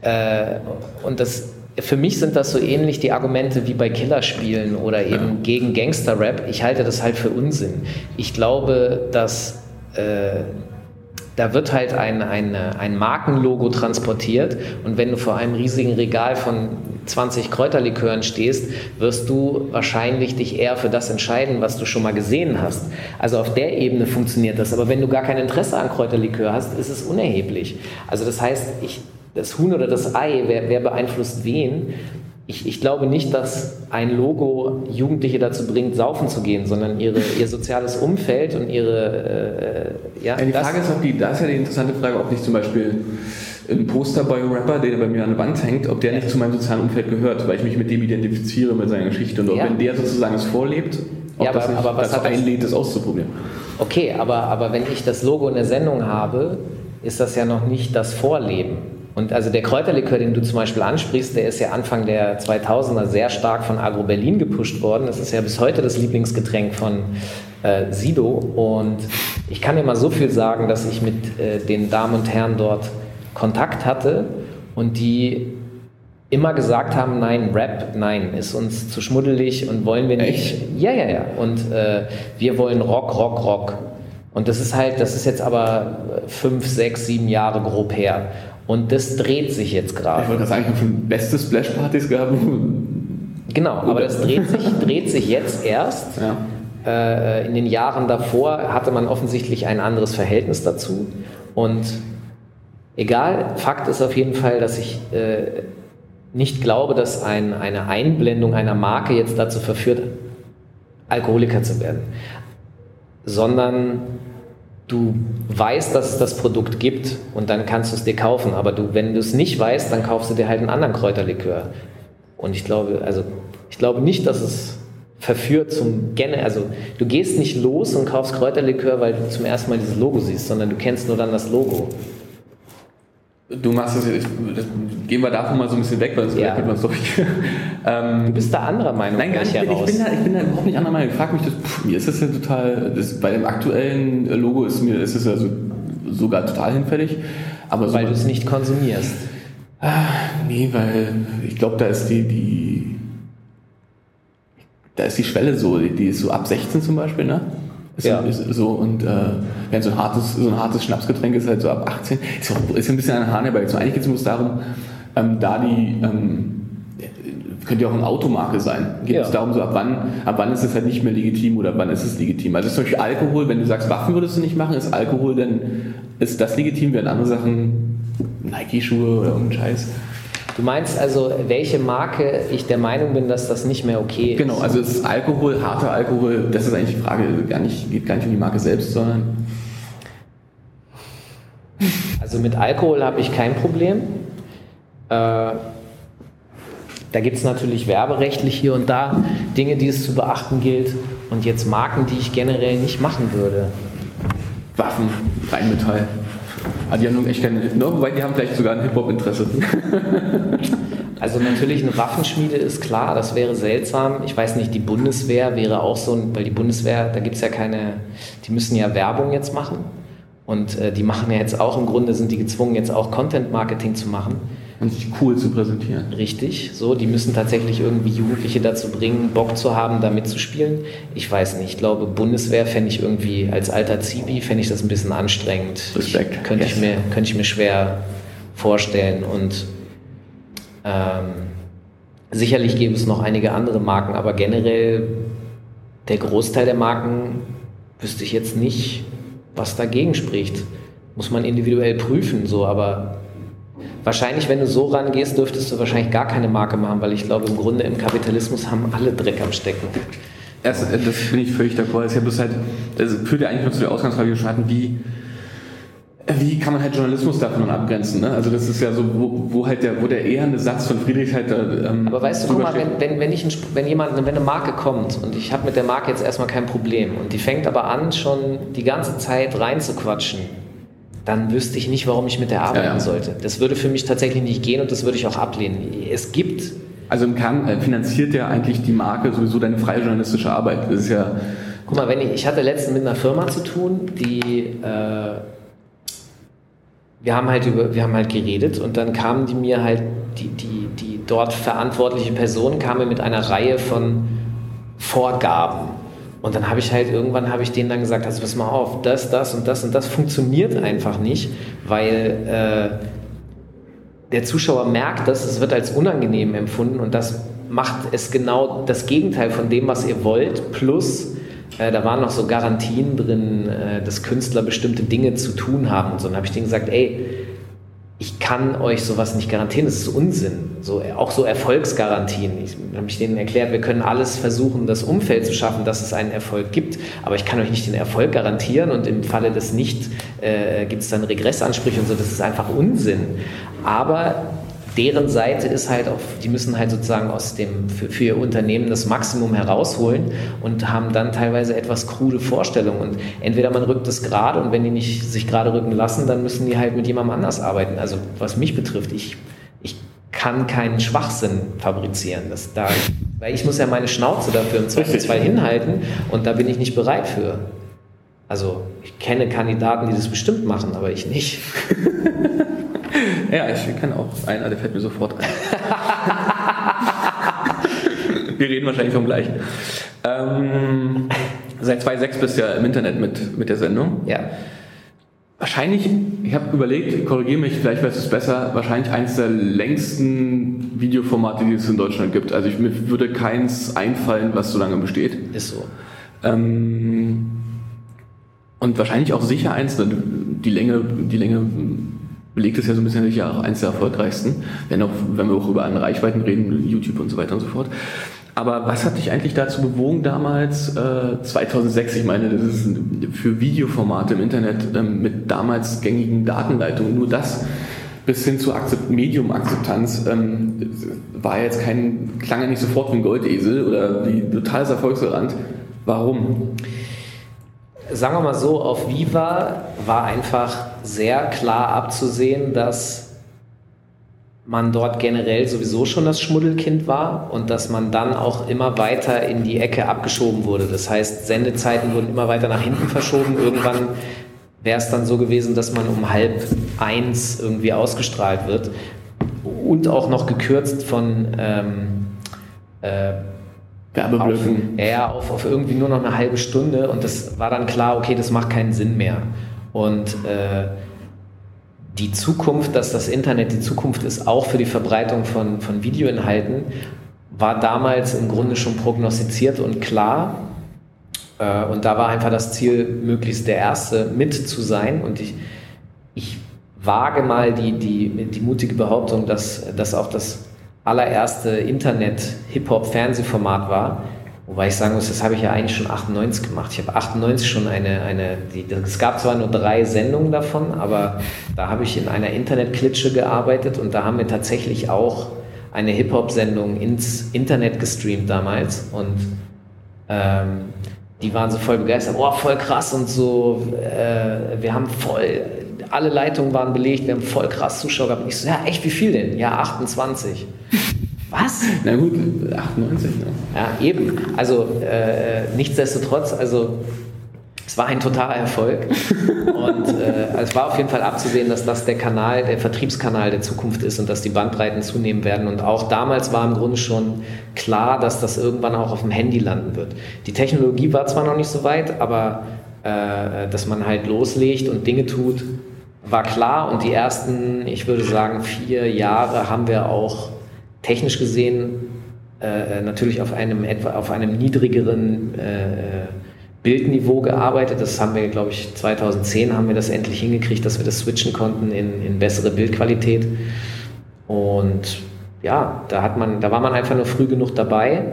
Äh, und das, für mich sind das so ähnlich die Argumente wie bei Killerspielen oder eben gegen Gangster-Rap. Ich halte das halt für Unsinn. Ich glaube, dass äh, da wird halt ein, ein, ein Markenlogo transportiert und wenn du vor einem riesigen Regal von 20 Kräuterlikören stehst, wirst du wahrscheinlich dich eher für das entscheiden, was du schon mal gesehen hast. Also auf der Ebene funktioniert das. Aber wenn du gar kein Interesse an Kräuterlikör hast, ist es unerheblich. Also das heißt, ich, das Huhn oder das Ei, wer, wer beeinflusst wen? Ich, ich glaube nicht, dass ein Logo Jugendliche dazu bringt, saufen zu gehen, sondern ihre, ihr soziales Umfeld und ihre äh, ja, Ja, die das- Frage ist, ob die, da ist ja die interessante Frage, ob nicht zum Beispiel ein Poster bei einem Rapper, der bei mir an der Wand hängt, ob der nicht zu meinem sozialen Umfeld gehört, weil ich mich mit dem identifiziere, mit seiner Geschichte. Und ob Ja. wenn der sozusagen es vorlebt, ob Ja, das aber- nicht aber was hat das- einlädt, das auszuprobieren. Okay, aber, aber wenn ich das Logo in der Sendung habe, ist das ja noch nicht das Vorleben. Und also der Kräuterlikör, den du zum Beispiel ansprichst, der ist ja Anfang der 2000er sehr stark von Agro Berlin gepusht worden. Das ist ja bis heute das Lieblingsgetränk von äh, Sido. Und ich kann dir mal so viel sagen, dass ich mit äh, den Damen und Herren dort Kontakt hatte und die immer gesagt haben, nein, Rap, nein, ist uns zu schmuddelig und wollen wir nicht. Echt? Ja, ja, ja. Und äh, wir wollen Rock, Rock, Rock. Und das ist halt, das ist jetzt aber fünf, sechs, sieben Jahre grob her. Und das dreht sich jetzt Ich gerade. wollte gerade sagen, ich habe schon beste Splash-Partys gehabt. Genau, aber das dreht sich, dreht sich jetzt erst. Ja. Äh, in den Jahren davor hatte man offensichtlich ein anderes Verhältnis dazu. Und egal, Fakt ist auf jeden Fall, dass ich äh, nicht glaube, dass ein, eine Einblendung einer Marke jetzt dazu verführt, Alkoholiker zu werden. Sondern du weißt, dass es das Produkt gibt und dann kannst du es dir kaufen. Aber du, wenn du es nicht weißt, dann kaufst du dir halt einen anderen Kräuterlikör. Und ich glaube, also ich glaube nicht, dass es verführt zum Gene, also du gehst nicht los und kaufst Kräuterlikör, weil du zum ersten Mal dieses Logo siehst, sondern du kennst nur dann das Logo. Du machst das jetzt, das, gehen wir davon mal so ein bisschen weg, weil sonst Ja. könnte man es doch nicht. ähm, Du bist da anderer Meinung Nein, gar nicht. Ich heraus. bin, da, ich bin da überhaupt nicht anderer Meinung. Ich frage mich, das, pff, mir ist das ja total, das, bei dem aktuellen Logo ist mir ist es ja so, sogar total hinfällig. Aber so weil du es nicht konsumierst. Nee, weil ich glaube, da ist die, die, da ist die Schwelle so, die, die ist so ab 16 zum Beispiel, ne? Ist, Ja. so und äh, während so ein hartes, so ein hartes Schnapsgetränk ist halt so ab 18. Ist, auch, ist ein bisschen Haaren herbei. So, eigentlich geht es darum, ähm, da die ähm, könnte ja auch eine Automarke sein. Geht Ja. es darum, so ab wann, ab wann ist es halt nicht mehr legitim oder wann ist es legitim. Also zum Beispiel Alkohol, wenn du sagst, Waffen würdest du nicht machen, ist Alkohol dann, ist das legitim, während andere Sachen, Nike-Schuhe oder irgendein Scheiß. Du meinst also, welche Marke ich der Meinung bin, dass das nicht mehr okay ist? Genau, also es ist Alkohol, harter Alkohol, das ist eigentlich die Frage, gar nicht, geht gar nicht um die Marke selbst, sondern Also mit Alkohol habe ich kein Problem. Äh, da gibt es natürlich werberechtlich hier und da Dinge, die es zu beachten gilt. Und jetzt Marken, die ich generell nicht machen würde. Waffen, Rheinmetall. Ah, die haben echt keine, no, wobei die haben vielleicht sogar ein Hip-Hop-Interesse. Also natürlich eine Waffenschmiede ist klar, das wäre seltsam. Ich weiß nicht, die Bundeswehr wäre auch so, weil die Bundeswehr, da gibt es ja keine, die müssen ja Werbung jetzt machen. Und äh, die machen ja jetzt auch, im Grunde sind die gezwungen, jetzt auch Content-Marketing zu machen. Und sich cool zu präsentieren. Richtig, so, die müssen tatsächlich irgendwie Jugendliche dazu bringen, Bock zu haben, da mitzuspielen. Ich weiß nicht, ich glaube, Bundeswehr fände ich irgendwie, als alter Zivi, fände ich das ein bisschen anstrengend. Respekt. Ich, könnte, Yes. ich mir, könnte ich mir schwer vorstellen und ähm, sicherlich gäbe es noch einige andere Marken, aber generell der Großteil der Marken wüsste ich jetzt nicht, was dagegen spricht. Muss man individuell prüfen, so, aber wahrscheinlich, wenn du so rangehst, dürftest du wahrscheinlich gar keine Marke machen, weil ich glaube, im Grunde im Kapitalismus haben alle Dreck am Stecken. Äh, das bin ich völlig d'accord. Es ist halt, das führt ja eigentlich nur zu der Ausgangsfrage, die wir schon hatten, wie, wie kann man halt Journalismus davon abgrenzen? Ne? Also das ist ja so, wo, wo halt der, wo der eherne Satz von Friedrich halt da, ähm, Aber weißt du, guck mal, wenn, wenn, wenn, ich ein, wenn jemand, wenn eine Marke kommt und ich habe mit der Marke jetzt erstmal kein Problem und die fängt aber an, schon die ganze Zeit reinzuquatschen, dann wüsste ich nicht, warum ich mit der arbeiten Ja, ja. sollte. Das würde für mich tatsächlich nicht gehen und das würde ich auch ablehnen. Es gibt Also im Kern äh, finanziert ja eigentlich die Marke sowieso deine freie journalistische Arbeit. Das ist ja, Guck mal, wenn ich, ich hatte letztens mit einer Firma zu tun, die äh, wir haben halt über, wir haben halt geredet und dann kamen die mir halt, die, die, die dort verantwortliche Person kam mir mit einer Reihe von Vorgaben. Und dann habe ich halt irgendwann habe ich denen dann gesagt, also pass mal auf, das, das und das und das funktioniert einfach nicht, weil äh, der Zuschauer merkt das, es wird als unangenehm empfunden und das macht es genau das Gegenteil von dem, was ihr wollt. Plus, äh, da waren noch so Garantien drin, äh, dass Künstler bestimmte Dinge zu tun haben und so. Und dann habe ich denen gesagt, ey, ich kann euch sowas nicht garantieren, das ist Unsinn. So, auch so Erfolgsgarantien. Ich habe ich denen erklärt, wir können alles versuchen, das Umfeld zu schaffen, dass es einen Erfolg gibt, aber ich kann euch nicht den Erfolg garantieren und im Falle des nicht äh, gibt es dann Regressansprüche und so, das ist einfach Unsinn. Aber deren Seite ist halt auch, die müssen halt sozusagen aus dem, für, für ihr Unternehmen das Maximum herausholen und haben dann teilweise etwas krude Vorstellungen. Und entweder man rückt es gerade und wenn die nicht sich gerade rücken lassen, dann müssen die halt mit jemandem anders arbeiten. Also was mich betrifft, ich, ich kann keinen Schwachsinn fabrizieren. Das da, weil ich muss ja meine Schnauze dafür im Zweifelsfall hinhalten und da bin ich nicht bereit für. Also ich kenne Kandidaten, die das bestimmt machen, aber ich nicht. ja, ich kenne auch einer, der fällt mir sofort ein. Wir reden wahrscheinlich vom gleichen. Ähm, seit 2006 bist du ja im Internet mit, mit der Sendung. Ja. Wahrscheinlich, ich habe überlegt, korrigiere mich, vielleicht weißt du es besser, wahrscheinlich eines der längsten Videoformate, die es in Deutschland gibt. Also ich, mir würde keins einfallen, was so lange besteht. Ist so. Ähm, und wahrscheinlich auch sicher eins, denn die Länge, die Länge belegt es ja so ein bisschen sicher auch eins der erfolgreichsten, wenn, auch, wenn wir auch über andere Reichweiten reden, YouTube und so weiter und so fort. Aber was hat dich eigentlich dazu bewogen damals, äh, 2006, ich meine, das ist für Videoformate im Internet ähm, mit damals gängigen Datenleitungen, nur das bis hin zur Akzept Medium-Akzeptanz ähm, war jetzt kein, klang ja nicht sofort wie ein Goldesel oder wie totales Erfolgsgarant. Warum? Sagen wir mal so, auf Viva war einfach sehr klar abzusehen, dass man dort generell sowieso schon das Schmuddelkind war und dass man dann auch immer weiter in die Ecke abgeschoben wurde. Das heißt, Sendezeiten wurden immer weiter nach hinten verschoben. Irgendwann wäre es dann so gewesen, dass man um halb eins irgendwie ausgestrahlt wird und auch noch gekürzt von ähm, äh, Werbeblöcken. auf, ja, auf, auf irgendwie nur noch eine halbe Stunde und das war dann klar, okay, das macht keinen Sinn mehr. Und äh, die Zukunft, dass das Internet die Zukunft ist, auch für die Verbreitung von, von Videoinhalten, war damals im Grunde schon prognostiziert und klar. Äh, und da war einfach das Ziel, möglichst der Erste mit zu sein. Und ich, ich wage mal die, die, die mutige Behauptung, dass das auch das allererste Internet-Hip-Hop-Fernsehformat war. Wobei ich sagen muss, das habe ich ja eigentlich schon 98 gemacht. Ich habe 98 schon eine, eine die, es gab zwar nur drei Sendungen davon, aber da habe ich in einer Internetklitsche gearbeitet und da haben wir tatsächlich auch eine Hip-Hop-Sendung ins Internet gestreamt damals und ähm, die waren so voll begeistert, oh, voll krass und so, äh, wir haben voll alle Leitungen waren belegt, wir haben voll krass Zuschauer gehabt. Und ich so, ja, echt, wie viel denn? Ja, 28. Was? Na gut, 98, ne? Ja, eben. Also äh, nichtsdestotrotz, also es war ein totaler Erfolg. und äh, es war auf jeden Fall abzusehen, dass das der Kanal, der Vertriebskanal der Zukunft ist und dass die Bandbreiten zunehmen werden. Und auch damals war im Grunde schon klar, dass das irgendwann auch auf dem Handy landen wird. Die Technologie war zwar noch nicht so weit, aber äh, dass man halt loslegt und Dinge tut, war klar. Und die ersten, ich würde sagen, vier Jahre haben wir auch technisch gesehen äh, natürlich auf einem etwa auf einem niedrigeren äh, Bildniveau gearbeitet. Das haben wir, glaube ich, 2010 haben wir das endlich hingekriegt, dass wir das switchen konnten in, in bessere Bildqualität. Und ja, da hat man, da war man einfach nur früh genug dabei.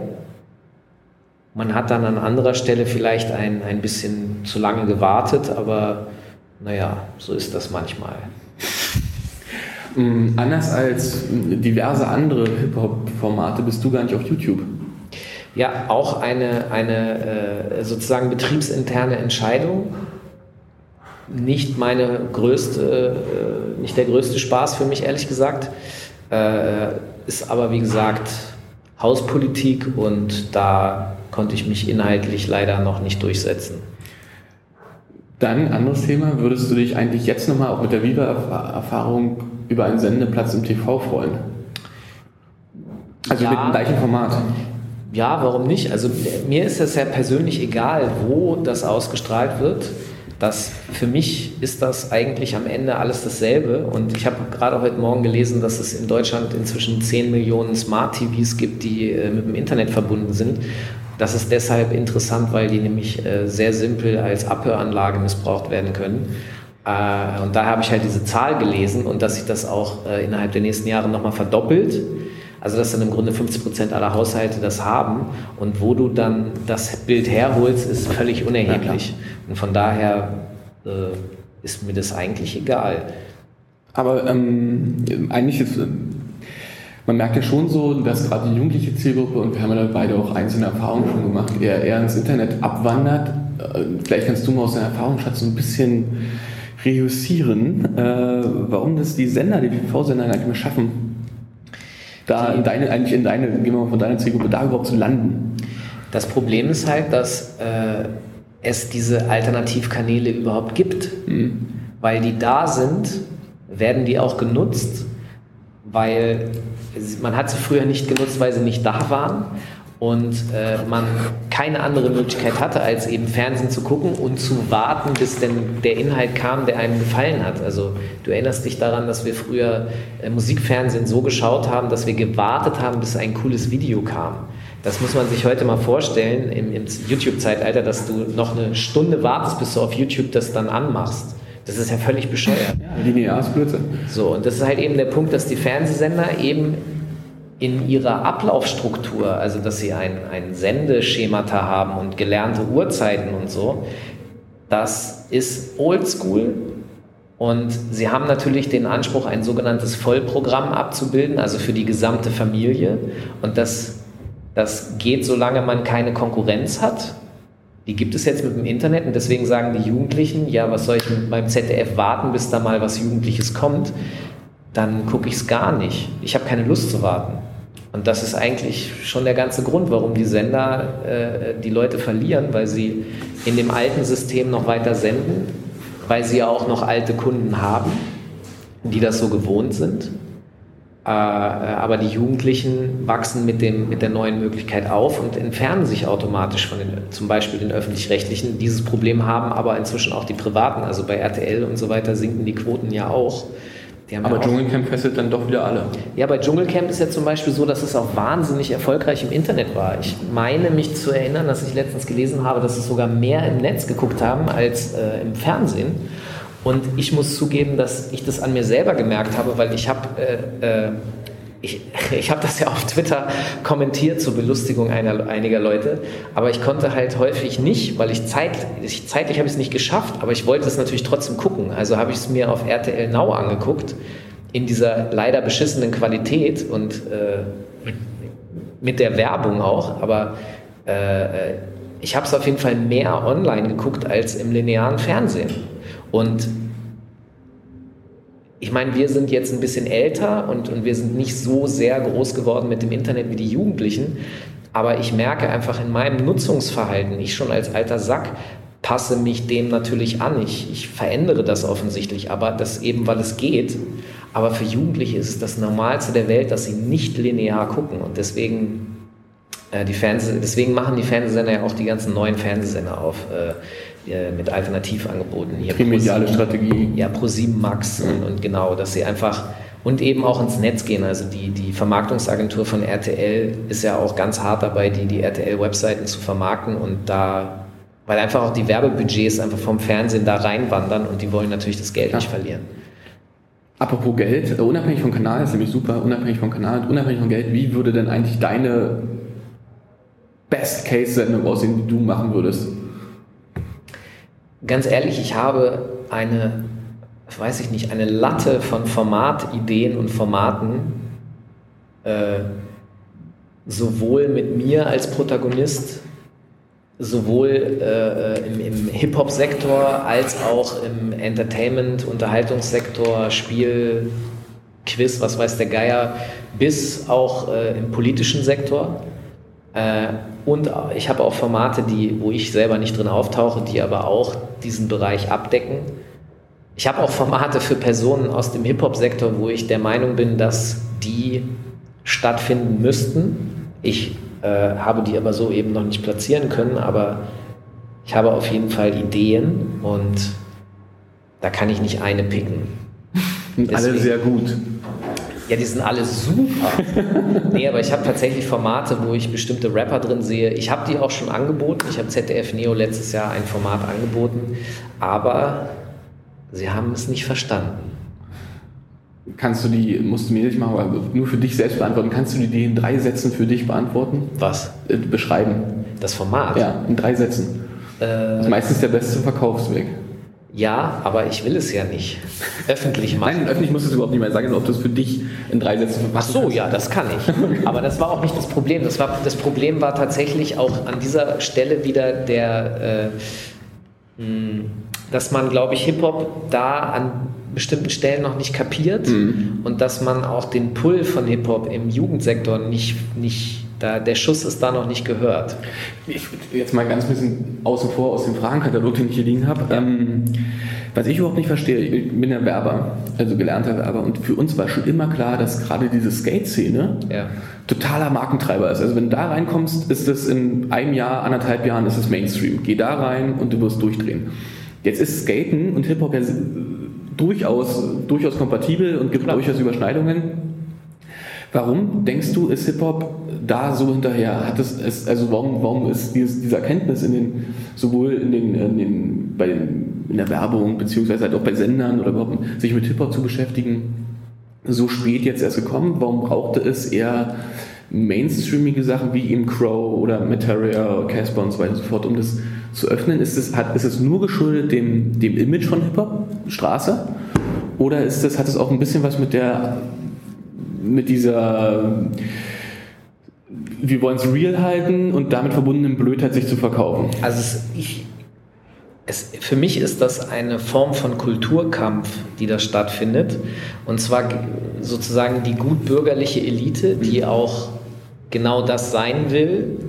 Man hat dann an anderer Stelle vielleicht ein, ein bisschen zu lange gewartet, aber naja, so ist das manchmal. Mm, anders als diverse andere Hip-Hop-Formate bist du gar nicht auf YouTube. Ja, auch eine, eine äh, sozusagen betriebsinterne Entscheidung. Nicht meine größte, äh, nicht der größte Spaß für mich, ehrlich gesagt. Äh, ist aber, wie gesagt, Hauspolitik und da konnte ich mich inhaltlich leider noch nicht durchsetzen. Dann, anderes Thema, würdest du dich eigentlich jetzt nochmal auch mit der Viva-Erfahrung über einen Sendeplatz im TV freuen? Also ja, mit dem gleichen Format? Ja, warum nicht? Also mir ist es ja persönlich egal, wo das ausgestrahlt wird. Das, für mich ist das eigentlich am Ende alles dasselbe. Und ich habe gerade heute Morgen gelesen, dass es in Deutschland inzwischen 10 Millionen Smart TVs gibt, die äh, mit dem Internet verbunden sind. Das ist deshalb interessant, weil die nämlich äh, sehr simpel als Abhöranlage missbraucht werden können. Äh, und da habe ich halt diese Zahl gelesen und dass sich das auch äh, innerhalb der nächsten Jahre nochmal verdoppelt. Also dass dann im Grunde 50 Prozent aller Haushalte das haben und wo du dann das Bild herholst, ist völlig unerheblich. und von daher äh, ist mir das eigentlich egal. Aber ähm, eigentlich ist, man merkt ja schon so, dass gerade die jugendliche Zielgruppe, und wir haben ja beide auch einzelne Erfahrungen schon gemacht, eher, eher ins Internet abwandert. Äh, vielleicht kannst du mal aus deiner Erfahrungsschatz so ein bisschen reüssieren, äh, warum das die Sender, die TV-Sender gar nicht mehr schaffen, da in deine, eigentlich in deine, gehen wir mal von deiner Zielgruppe, da überhaupt zu landen. Das Problem ist halt, dass äh, es diese Alternativkanäle überhaupt gibt. Mhm. Weil die da sind, werden die auch genutzt, weil man hat sie früher nicht genutzt, weil sie nicht da waren und äh, man keine andere Möglichkeit hatte, als eben Fernsehen zu gucken und zu warten, bis denn der Inhalt kam, der einem gefallen hat. Also du erinnerst dich daran, dass wir früher äh, Musikfernsehen so geschaut haben, dass wir gewartet haben, bis ein cooles Video kam. Das muss man sich heute mal vorstellen im, im YouTube-Zeitalter, dass du noch eine Stunde wartest, bis du auf YouTube das dann anmachst. Das ist ja völlig bescheuert. Ja, linear ist Blödsinn. So, und das ist halt eben der Punkt, dass die Fernsehsender eben in ihrer Ablaufstruktur, also dass sie ein, ein Sendeschemata haben und gelernte Uhrzeiten und so, das ist oldschool. Und sie haben natürlich den Anspruch, ein sogenanntes Vollprogramm abzubilden, also für die gesamte Familie. Und das, das geht, solange man keine Konkurrenz hat. Die gibt es jetzt mit dem Internet und deswegen sagen die Jugendlichen, ja, was soll ich beim ZDF warten, bis da mal was Jugendliches kommt? Dann gucke ich es gar nicht. Ich habe keine Lust zu warten. Und das ist eigentlich schon der ganze Grund, warum die Sender äh, die Leute verlieren, weil sie in dem alten System noch weiter senden, weil sie ja auch noch alte Kunden haben, die das so gewohnt sind. Äh, aber die Jugendlichen wachsen mit, dem, mit der neuen Möglichkeit auf und entfernen sich automatisch von den, zum Beispiel den öffentlich-rechtlichen. Dieses Problem haben aber inzwischen auch die privaten, also bei RTL und so weiter sinken die Quoten ja auch aber Dschungelcamp fesselt dann doch wieder alle. Ja, bei Dschungelcamp ist ja zum Beispiel so, dass es auch wahnsinnig erfolgreich im Internet war. Ich meine mich zu erinnern, dass ich letztens gelesen habe, dass es sogar mehr im Netz geguckt haben als äh, im Fernsehen. Und ich muss zugeben, dass ich das an mir selber gemerkt habe, weil ich habe äh, äh, ich, ich habe das ja auf Twitter kommentiert zur Belustigung einer, einiger Leute, aber ich konnte halt häufig nicht, weil ich, zeit, ich zeitlich habe ich es nicht geschafft, aber ich wollte es natürlich trotzdem gucken. Also habe ich es mir auf RTL Now angeguckt, in dieser leider beschissenen Qualität und äh, mit der Werbung auch, aber äh, ich habe es auf jeden Fall mehr online geguckt als im linearen Fernsehen. Und ich meine, wir sind jetzt ein bisschen älter und, und wir sind nicht so sehr groß geworden mit dem Internet wie die Jugendlichen. Aber ich merke einfach in meinem Nutzungsverhalten, ich schon als alter Sack, passe mich dem natürlich an. Ich, ich verändere das offensichtlich, aber das eben, weil es geht. Aber für Jugendliche ist es das Normalste der Welt, dass sie nicht linear gucken. Und deswegen, äh, die Fernseh deswegen machen die Fernsehsender ja auch die ganzen neuen Fernsehsender auf. Äh, äh, mit Alternativangeboten. Hier Primediale Strategie. Ja, Pro7 Max mhm. und, und, genau, dass sie einfach und eben auch ins Netz gehen. Also die, die Vermarktungsagentur von RTL ist ja auch ganz hart dabei, die, die RTL-Webseiten zu vermarkten und da, weil einfach auch die Werbebudgets einfach vom Fernsehen da reinwandern und die wollen natürlich das Geld ja. nicht verlieren. Apropos Geld, äh, unabhängig vom Kanal, ist nämlich super, unabhängig vom Kanal, unabhängig vom Geld, wie würde denn eigentlich deine Best-Case-Sendung aussehen, die du machen würdest? Ganz ehrlich, ich habe eine, weiß ich nicht, eine Latte von Formatideen und Formaten, äh, sowohl mit mir als Protagonist, sowohl äh, im, im Hip-Hop-Sektor als auch im Entertainment-, Unterhaltungssektor, Spiel, Quiz, was weiß der Geier, bis auch äh, im politischen Sektor. Äh, und ich habe auch Formate, die, wo ich selber nicht drin auftauche, die aber auch diesen Bereich abdecken. Ich habe auch Formate für Personen aus dem Hip-Hop-Sektor, wo ich der Meinung bin, dass die stattfinden müssten. Ich äh, habe die aber so eben noch nicht platzieren können, aber ich habe auf jeden Fall Ideen und da kann ich nicht eine picken. Und alle sehr gut. Ja, die sind alle super. nee, aber ich habe tatsächlich Formate, wo ich bestimmte Rapper drin sehe. Ich habe die auch schon angeboten. Ich habe ZDF Neo letztes Jahr ein Format angeboten, aber sie haben es nicht verstanden. Kannst du die, musst du mir nicht machen, aber nur für dich selbst beantworten, kannst du die in drei Sätzen für dich beantworten? Was? Äh, beschreiben. Das Format? Ja, in drei Sätzen. Äh, das ist meistens der beste Verkaufsweg. Ja, aber ich will es ja nicht öffentlich machen. Nein, öffentlich musst du es überhaupt nicht mehr sagen, ob du es für dich in drei Sätzen verpassen Ach so, kannst. ja, das kann ich. Aber das war auch nicht das Problem. Das, war, das Problem war tatsächlich auch an dieser Stelle wieder der, äh, dass man, glaube ich, Hip-Hop da an bestimmten Stellen noch nicht kapiert mhm. und dass man auch den Pull von Hip-Hop im Jugendsektor nicht, nicht da, der Schuss ist da noch nicht gehört. Ich jetzt mal ganz ein bisschen außen vor aus dem Fragenkatalog, den ich hier liegen habe. Ähm, was ich überhaupt nicht verstehe, ich bin ja Werber, also gelernter Werber, und für uns war schon immer klar, dass gerade diese Skate-Szene ja. totaler Markentreiber ist. Also wenn du da reinkommst, ist das in einem Jahr, anderthalb Jahren, ist es Mainstream. Geh da rein und du wirst durchdrehen. Jetzt ist Skaten und Hip-Hop ja durchaus, durchaus kompatibel und gibt Klar. durchaus Überschneidungen. Warum denkst du, ist Hip-Hop da so hinterher? Hat es, es, also warum, warum ist dieses, diese Erkenntnis in den, sowohl in den, in den, bei den, in der Werbung, beziehungsweise halt auch bei Sendern oder überhaupt sich mit Hip-Hop zu beschäftigen, so spät jetzt erst gekommen? Warum brauchte es eher mainstreamige Sachen wie eben Crow oder Materia, Casper und so weiter und so fort, um das zu öffnen? Ist es, hat, ist es nur geschuldet dem, dem Image von Hip-Hop, Straße? Oder ist das, hat es auch ein bisschen was mit der mit dieser wir wollen es real halten und damit verbundenen Blödheit sich zu verkaufen. Also es, ich, es, für mich ist das eine Form von Kulturkampf, die da stattfindet. Und zwar sozusagen die gutbürgerliche Elite, die auch genau das sein will,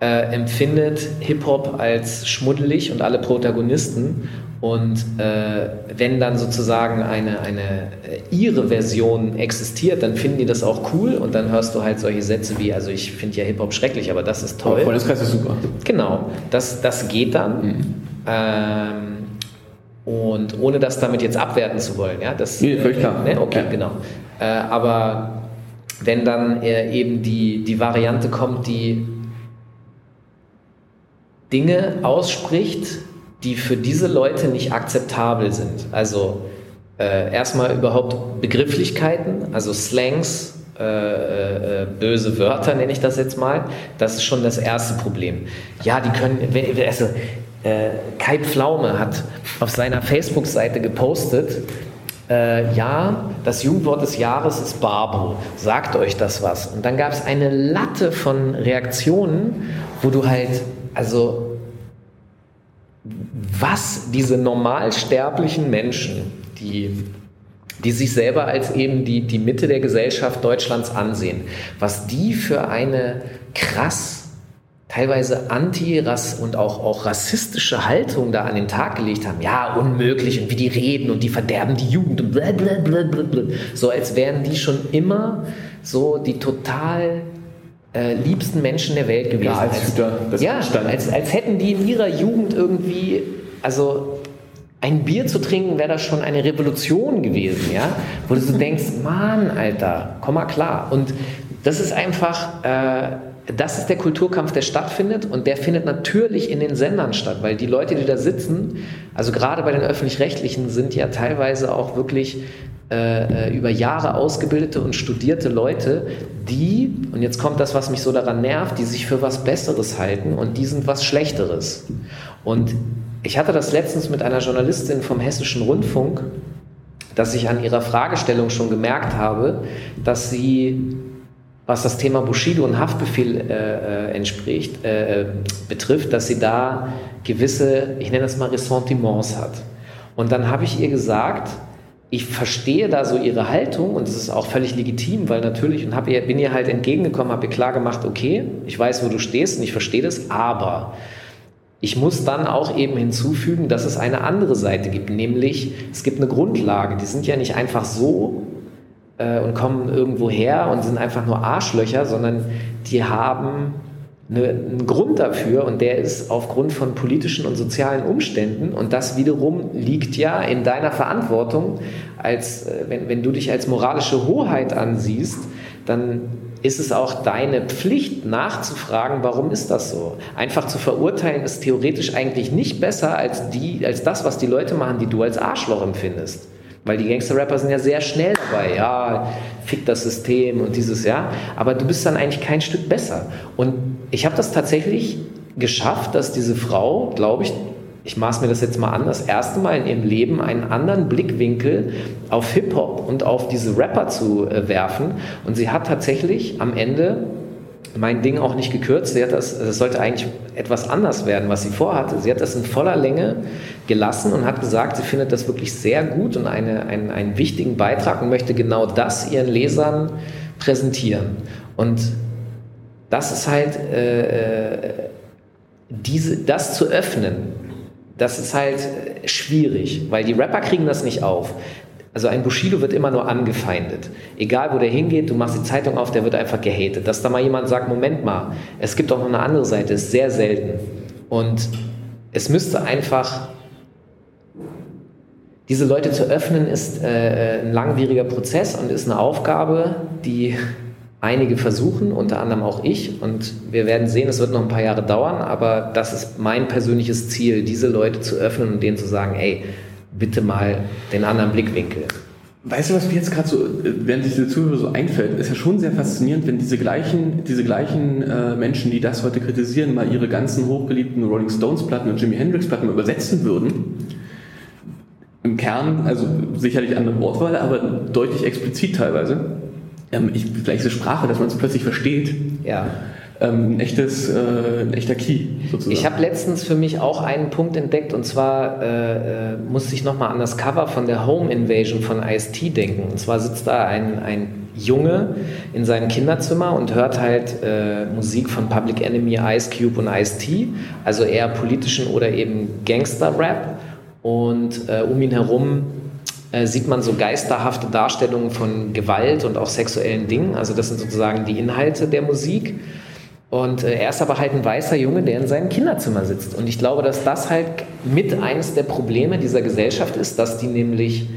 äh, empfindet Hip-Hop als schmuddelig und alle Protagonisten und äh, wenn dann sozusagen eine, eine äh, ihre Version existiert, dann finden die das auch cool und dann hörst du halt solche Sätze wie, also ich finde ja Hip-Hop schrecklich, aber das ist toll. Freundeskreis ist super. Genau, das, das geht dann. Mhm. Ähm, und ohne das damit jetzt abwerten zu wollen, ja, das. Nee, völlig klar. Ne? Okay, ja. genau. Äh, aber wenn dann äh, eben die, die Variante kommt, die Dinge ausspricht, die für diese Leute nicht akzeptabel sind. Also äh, erstmal überhaupt Begrifflichkeiten, also Slangs, äh, äh, böse Wörter nenne ich das jetzt mal. Das ist schon das erste Problem. Ja, die können, also äh, Kai Pflaume hat auf seiner Facebook-Seite gepostet, äh, ja, das Jugendwort des Jahres ist Barbo. Sagt euch das was? Und dann gab es eine Latte von Reaktionen, wo du halt, also was diese normalsterblichen Menschen, die die sich selber als eben die, die Mitte der Gesellschaft Deutschlands ansehen, was die für eine krass teilweise anti- und auch, auch rassistische Haltung da an den Tag gelegt haben. Ja, unmöglich und wie die reden und die verderben die Jugend und blablabla. So als wären die schon immer so die total äh, liebsten Menschen der Welt gewesen. Ja, als, Hüter ja, als, als hätten die in ihrer Jugend irgendwie, also ein Bier zu trinken wäre das schon eine Revolution gewesen, ja, wo du so denkst, Mann, Alter, komm mal klar. Und das ist einfach, äh, das ist der Kulturkampf, der stattfindet und der findet natürlich in den Sendern statt, weil die Leute, die da sitzen, also gerade bei den öffentlich-rechtlichen, sind ja teilweise auch wirklich äh, äh, über Jahre ausgebildete und studierte Leute, die, und jetzt kommt das, was mich so daran nervt, die sich für was Besseres halten und die sind was Schlechteres. Und ich hatte das letztens mit einer Journalistin vom Hessischen Rundfunk, dass ich an ihrer Fragestellung schon gemerkt habe, dass sie was das Thema Bushido und Haftbefehl äh, äh, entspricht, äh, betrifft, dass sie da gewisse, ich nenne das mal Ressentiments hat. Und dann habe ich ihr gesagt, ich verstehe da so ihre Haltung und das ist auch völlig legitim, weil natürlich, und hab ihr, bin ihr halt entgegengekommen, habe ihr klar gemacht, okay, ich weiß, wo du stehst und ich verstehe das, aber ich muss dann auch eben hinzufügen, dass es eine andere Seite gibt, nämlich es gibt eine Grundlage, die sind ja nicht einfach so äh, und kommen irgendwo her und sind einfach nur Arschlöcher, sondern die haben einen Grund dafür und der ist aufgrund von politischen und sozialen Umständen und das wiederum liegt ja in deiner Verantwortung, als, äh, wenn, wenn du dich als moralische Hoheit ansiehst, dann ist es auch deine Pflicht nachzufragen, warum ist das so? Einfach zu verurteilen ist theoretisch eigentlich nicht besser als, die, als das, was die Leute machen, die du als Arschloch empfindest. Weil die Gangster-Rapper sind ja sehr schnell dabei, ja, fick das System und dieses, ja. Aber du bist dann eigentlich kein Stück besser. Und ich habe das tatsächlich geschafft, dass diese Frau, glaube ich, ich maß mir das jetzt mal an, das erste Mal in ihrem Leben einen anderen Blickwinkel auf Hip-Hop und auf diese Rapper zu äh, werfen. Und sie hat tatsächlich am Ende mein Ding auch nicht gekürzt. Sie hat das, das sollte eigentlich etwas anders werden, was sie vorhatte. Sie hat das in voller Länge gelassen und hat gesagt, sie findet das wirklich sehr gut und eine, einen, einen wichtigen Beitrag und möchte genau das ihren Lesern präsentieren. Und das ist halt, äh diese, das zu öffnen, das ist halt schwierig, weil die Rapper kriegen das nicht auf. Also ein Bushido wird immer nur angefeindet. Egal wo der hingeht, du machst die Zeitung auf, der wird einfach gehatet. Dass da mal jemand sagt, Moment mal, es gibt auch noch eine andere Seite, ist sehr selten. Und es müsste einfach, diese Leute zu öffnen, ist äh, ein langwieriger Prozess und ist eine Aufgabe, die einige versuchen, unter anderem auch ich. Und wir werden sehen, es wird noch ein paar Jahre dauern, aber das ist mein persönliches Ziel, diese Leute zu öffnen und denen zu sagen, ey, bitte mal den anderen Blickwinkel. Weißt du, was mir jetzt gerade so, während sich diese Zuhörer so einfällt, ist ja schon sehr faszinierend, wenn diese gleichen, diese gleichen äh, Menschen, die das heute kritisieren, mal ihre ganzen hochgeliebten Rolling Stones Platten und Jimi Hendrix Platten übersetzen würden. Im Kern, also sicherlich andere Wortwahl, aber deutlich explizit teilweise. Ähm, ich, vielleicht ist Sprache, dass man es plötzlich versteht. Ja ähm, ein, echtes, äh, ein echter Key sozusagen. Ich habe letztens für mich auch einen Punkt entdeckt und zwar äh, äh, musste ich nochmal an das Cover von der Home Invasion von IST denken. Und zwar sitzt da ein, ein Junge in seinem Kinderzimmer und hört halt äh, Musik von Public Enemy, Ice Cube und Ice-T, also eher politischen oder eben Gangster-Rap. Und äh, um ihn herum äh, sieht man so geisterhafte Darstellungen von Gewalt und auch sexuellen Dingen. Also das sind sozusagen die Inhalte der Musik. Und äh, er ist aber halt ein weißer Junge, der in seinem Kinderzimmer sitzt. Und ich glaube, dass das halt mit eines der Probleme dieser Gesellschaft ist, dass die nämlich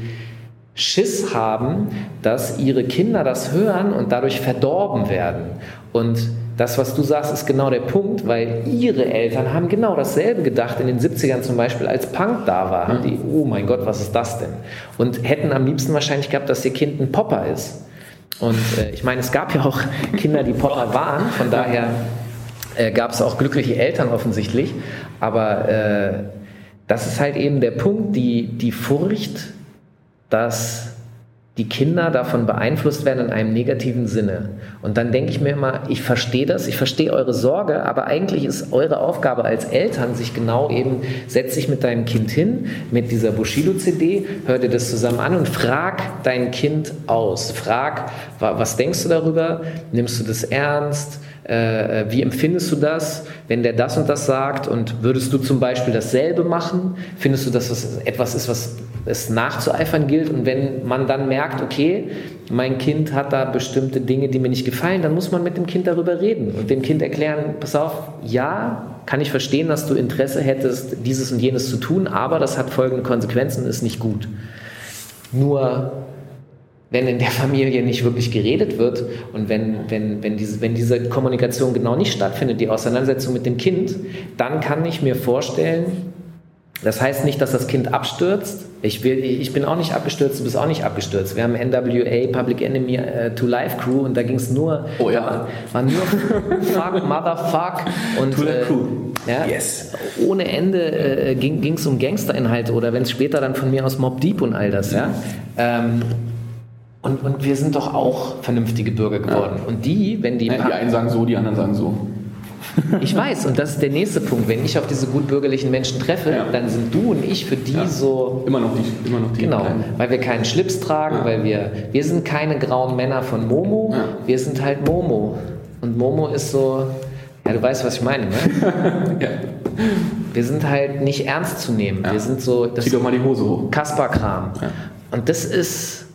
Schiss haben, dass ihre Kinder das hören und dadurch verdorben werden. Und das, was du sagst, ist genau der Punkt, weil ihre Eltern haben genau dasselbe gedacht in den 70ern zum Beispiel, als Punk da war. Haben die, oh mein Gott, was ist das denn? Und hätten am liebsten wahrscheinlich gehabt, dass ihr Kind ein Popper ist. Und äh, ich meine, es gab ja auch Kinder, die Popper waren, von daher äh, gab es auch glückliche Eltern offensichtlich. Aber äh, das ist halt eben der Punkt, die, die Furcht, dass die Kinder davon beeinflusst werden in einem negativen Sinne. Und dann denke ich mir immer, ich verstehe das, ich verstehe eure Sorge, aber eigentlich ist eure Aufgabe als Eltern, sich genau eben, setz dich mit deinem Kind hin, mit dieser Bushido-CD, hör dir das zusammen an und frag dein Kind aus. Frag, was denkst du darüber? Nimmst du das ernst? Äh, wie empfindest du das, wenn der das und das sagt? Und würdest du zum Beispiel dasselbe machen? Findest du, dass das etwas ist, was es nachzueifern gilt? Und wenn man dann merkt, okay, mein Kind hat da bestimmte Dinge, die mir nicht gefallen, dann muss man mit dem Kind darüber reden und dem Kind erklären, pass auf, ja, kann ich verstehen, dass du Interesse hättest, dieses und jenes zu tun, aber das hat folgende Konsequenzen, ist nicht gut. Nur wenn in der Familie nicht wirklich geredet wird und wenn, wenn, wenn, diese, wenn diese Kommunikation genau nicht stattfindet, die Auseinandersetzung mit dem Kind, dann kann ich mir vorstellen, das heißt nicht, dass das Kind abstürzt. Ich, will, ich bin auch nicht abgestürzt, du bist auch nicht abgestürzt. Wir haben NWA, Public Enemy uh, to Life Crew und da ging es nur, oh, ja. war, nur Fuck, Motherfuck und to äh, Crew. Ja, yes. ohne Ende äh, ging es um Gangsterinhalte oder wenn es später dann von mir aus Mob Deep und all das. Ja? Ähm, und, und wir sind doch auch vernünftige Bürger geworden. Ja. Und die, wenn die. Ja, die einen sagen so, die anderen sagen so. Ich weiß, und das ist der nächste Punkt. Wenn ich auf diese gut bürgerlichen Menschen treffe, ja. dann sind du und ich für die ja. so. Immer noch die. Immer noch die genau, kleinen. weil wir keinen Schlips tragen, ja. weil wir. Wir sind keine grauen Männer von Momo, wir sind halt Momo. Und Momo ist so. Ja, du weißt, was ich meine, ne? ja. Wir sind halt nicht ernst zu nehmen. Wir sind so. Das Zieh doch mal die Hose hoch. Kasper-Kram. Und das ist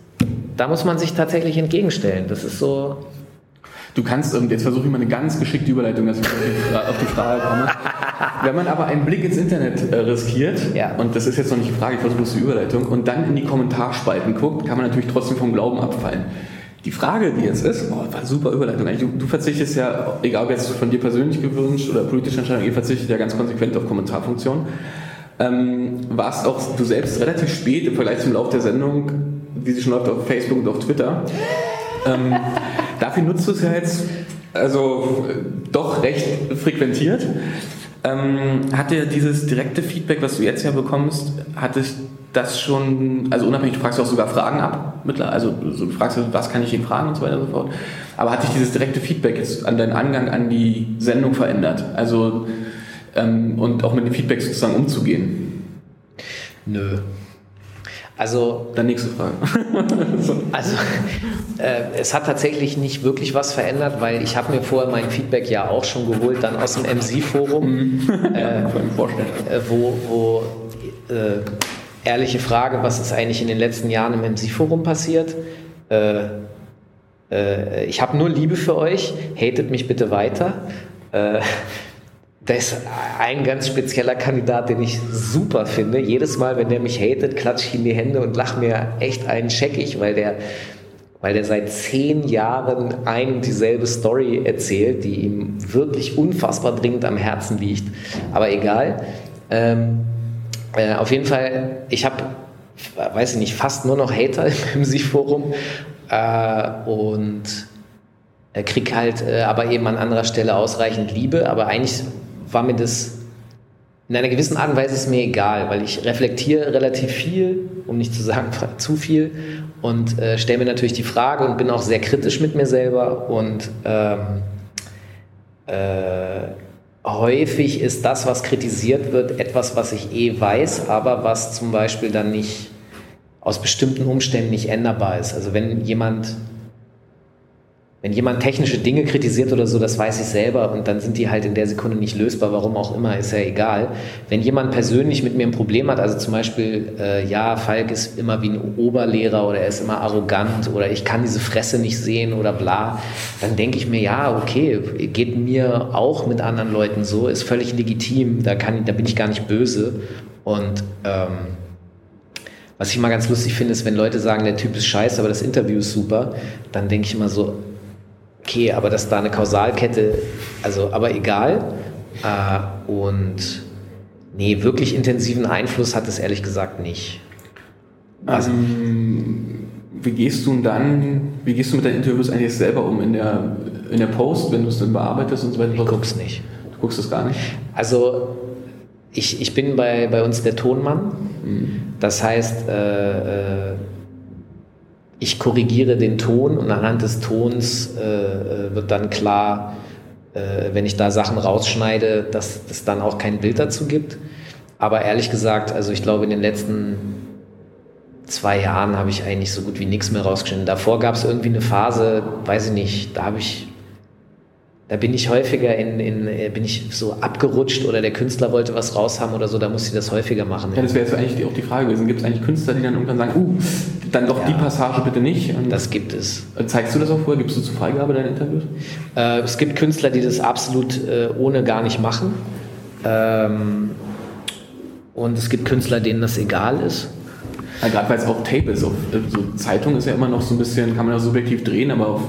da muss man sich tatsächlich entgegenstellen. Das ist so. Du kannst, ähm, jetzt versuche ich mal eine ganz geschickte Überleitung, dass ich auf die Frage komme. Wenn man aber einen Blick ins Internet äh, riskiert, ja. und das ist jetzt noch nicht die Frage, ich versuche bloß die Überleitung, und dann in die Kommentarspalten guckt, kann man natürlich trotzdem vom Glauben abfallen. Die Frage, die jetzt ist, oh, war super Überleitung. Du, du, verzichtest ja, egal ob jetzt von dir persönlich gewünscht oder politische Entscheidung, ihr verzichtet ja ganz konsequent auf Kommentarfunktionen. Ähm, warst auch du selbst relativ spät im Vergleich zum Lauf der Sendung wie sie schon läuft auf Facebook und auf Twitter. Ähm, dafür nutzt du es ja jetzt also doch recht frequentiert. Ähm, hat dir dieses direkte Feedback, was du jetzt ja bekommst, hat dich das schon, also unabhängig, du fragst auch sogar Fragen ab, also du fragst, was kann ich ihn fragen und so weiter und so fort. Aber hat dich dieses direkte Feedback jetzt an deinen Angang an die Sendung verändert? Also ähm, und auch mit dem Feedback sozusagen umzugehen? Nö, also, dann nächste Frage. also, äh, es hat tatsächlich nicht wirklich was verändert, weil ich habe mir vorher mein Feedback ja auch schon geholt, dann aus dem MC-Forum, mhm. äh, äh, wo, wo äh, ehrliche Frage, was ist eigentlich in den letzten Jahren im MC-Forum passiert? Äh, äh, ich habe nur Liebe für euch, hatet mich bitte weiter. Da ist ein ganz spezieller Kandidat, den ich super finde. Jedes Mal, wenn der mich hatet, klatsche ich in die Hände und lache mir echt einen scheckig, weil der, weil der seit zehn Jahren ein und dieselbe Story erzählt, die ihm wirklich unfassbar dringend am Herzen liegt. Aber egal. Ähm, äh, auf jeden Fall, ich habe, weiß ich nicht, fast nur noch Hater im MC-Forum äh, und krieg halt äh, aber eben an anderer Stelle ausreichend Liebe. Aber eigentlich war mir das in einer gewissen Art und Weise ist mir egal, weil ich reflektiere relativ viel, um nicht zu sagen zu viel, und äh, stelle mir natürlich die Frage und bin auch sehr kritisch mit mir selber. Und ähm, äh, häufig ist das, was kritisiert wird, etwas, was ich eh weiß, aber was zum Beispiel dann nicht aus bestimmten Umständen nicht änderbar ist. Also wenn jemand wenn jemand technische Dinge kritisiert oder so, das weiß ich selber und dann sind die halt in der Sekunde nicht lösbar, warum auch immer, ist ja egal. Wenn jemand persönlich mit mir ein Problem hat, also zum Beispiel, äh, ja, Falk ist immer wie ein Oberlehrer oder er ist immer arrogant oder ich kann diese Fresse nicht sehen oder bla, dann denke ich mir, ja, okay, geht mir auch mit anderen Leuten so, ist völlig legitim, da, kann, da bin ich gar nicht böse und ähm, was ich mal ganz lustig finde, ist, wenn Leute sagen, der Typ ist scheiße, aber das Interview ist super, dann denke ich immer so, okay, aber dass da eine Kausalkette, also aber egal. Äh, und nee, wirklich intensiven Einfluss hat es ehrlich gesagt nicht. Also, ähm, wie gehst du dann, wie gehst du mit deinen Interviews eigentlich selber um in der, in der Post, wenn du es dann bearbeitest und so weiter? Ich guck's nicht. Du guckst es gar nicht? Also ich, ich bin bei, bei uns der Tonmann. Mhm. Das heißt, äh, äh, ich korrigiere den Ton und anhand des Tons äh, wird dann klar, äh, wenn ich da Sachen rausschneide, dass es dann auch kein Bild dazu gibt. Aber ehrlich gesagt, also ich glaube, in den letzten zwei Jahren habe ich eigentlich so gut wie nichts mehr rausgeschnitten. Davor gab es irgendwie eine Phase, weiß ich nicht, da habe ich da bin ich häufiger in, in, äh, bin ich so abgerutscht oder der Künstler wollte was raushaben oder so, da muss ich das häufiger machen. Ja, das wäre jetzt eigentlich auch die Frage gewesen. Gibt es eigentlich Künstler, die dann irgendwann sagen, uh, dann doch ja, die Passage bitte nicht? Und das gibt es. Zeigst du das auch vorher? Gibst du zur Freigabe deine Interviews? Äh, es gibt Künstler, die das absolut äh, ohne gar nicht machen. Ähm, und es gibt Künstler, denen das egal ist. Ja, Gerade weil es auch Tape ist. Auf, äh, so Zeitung ist ja immer noch so ein bisschen, kann man ja subjektiv drehen, aber auf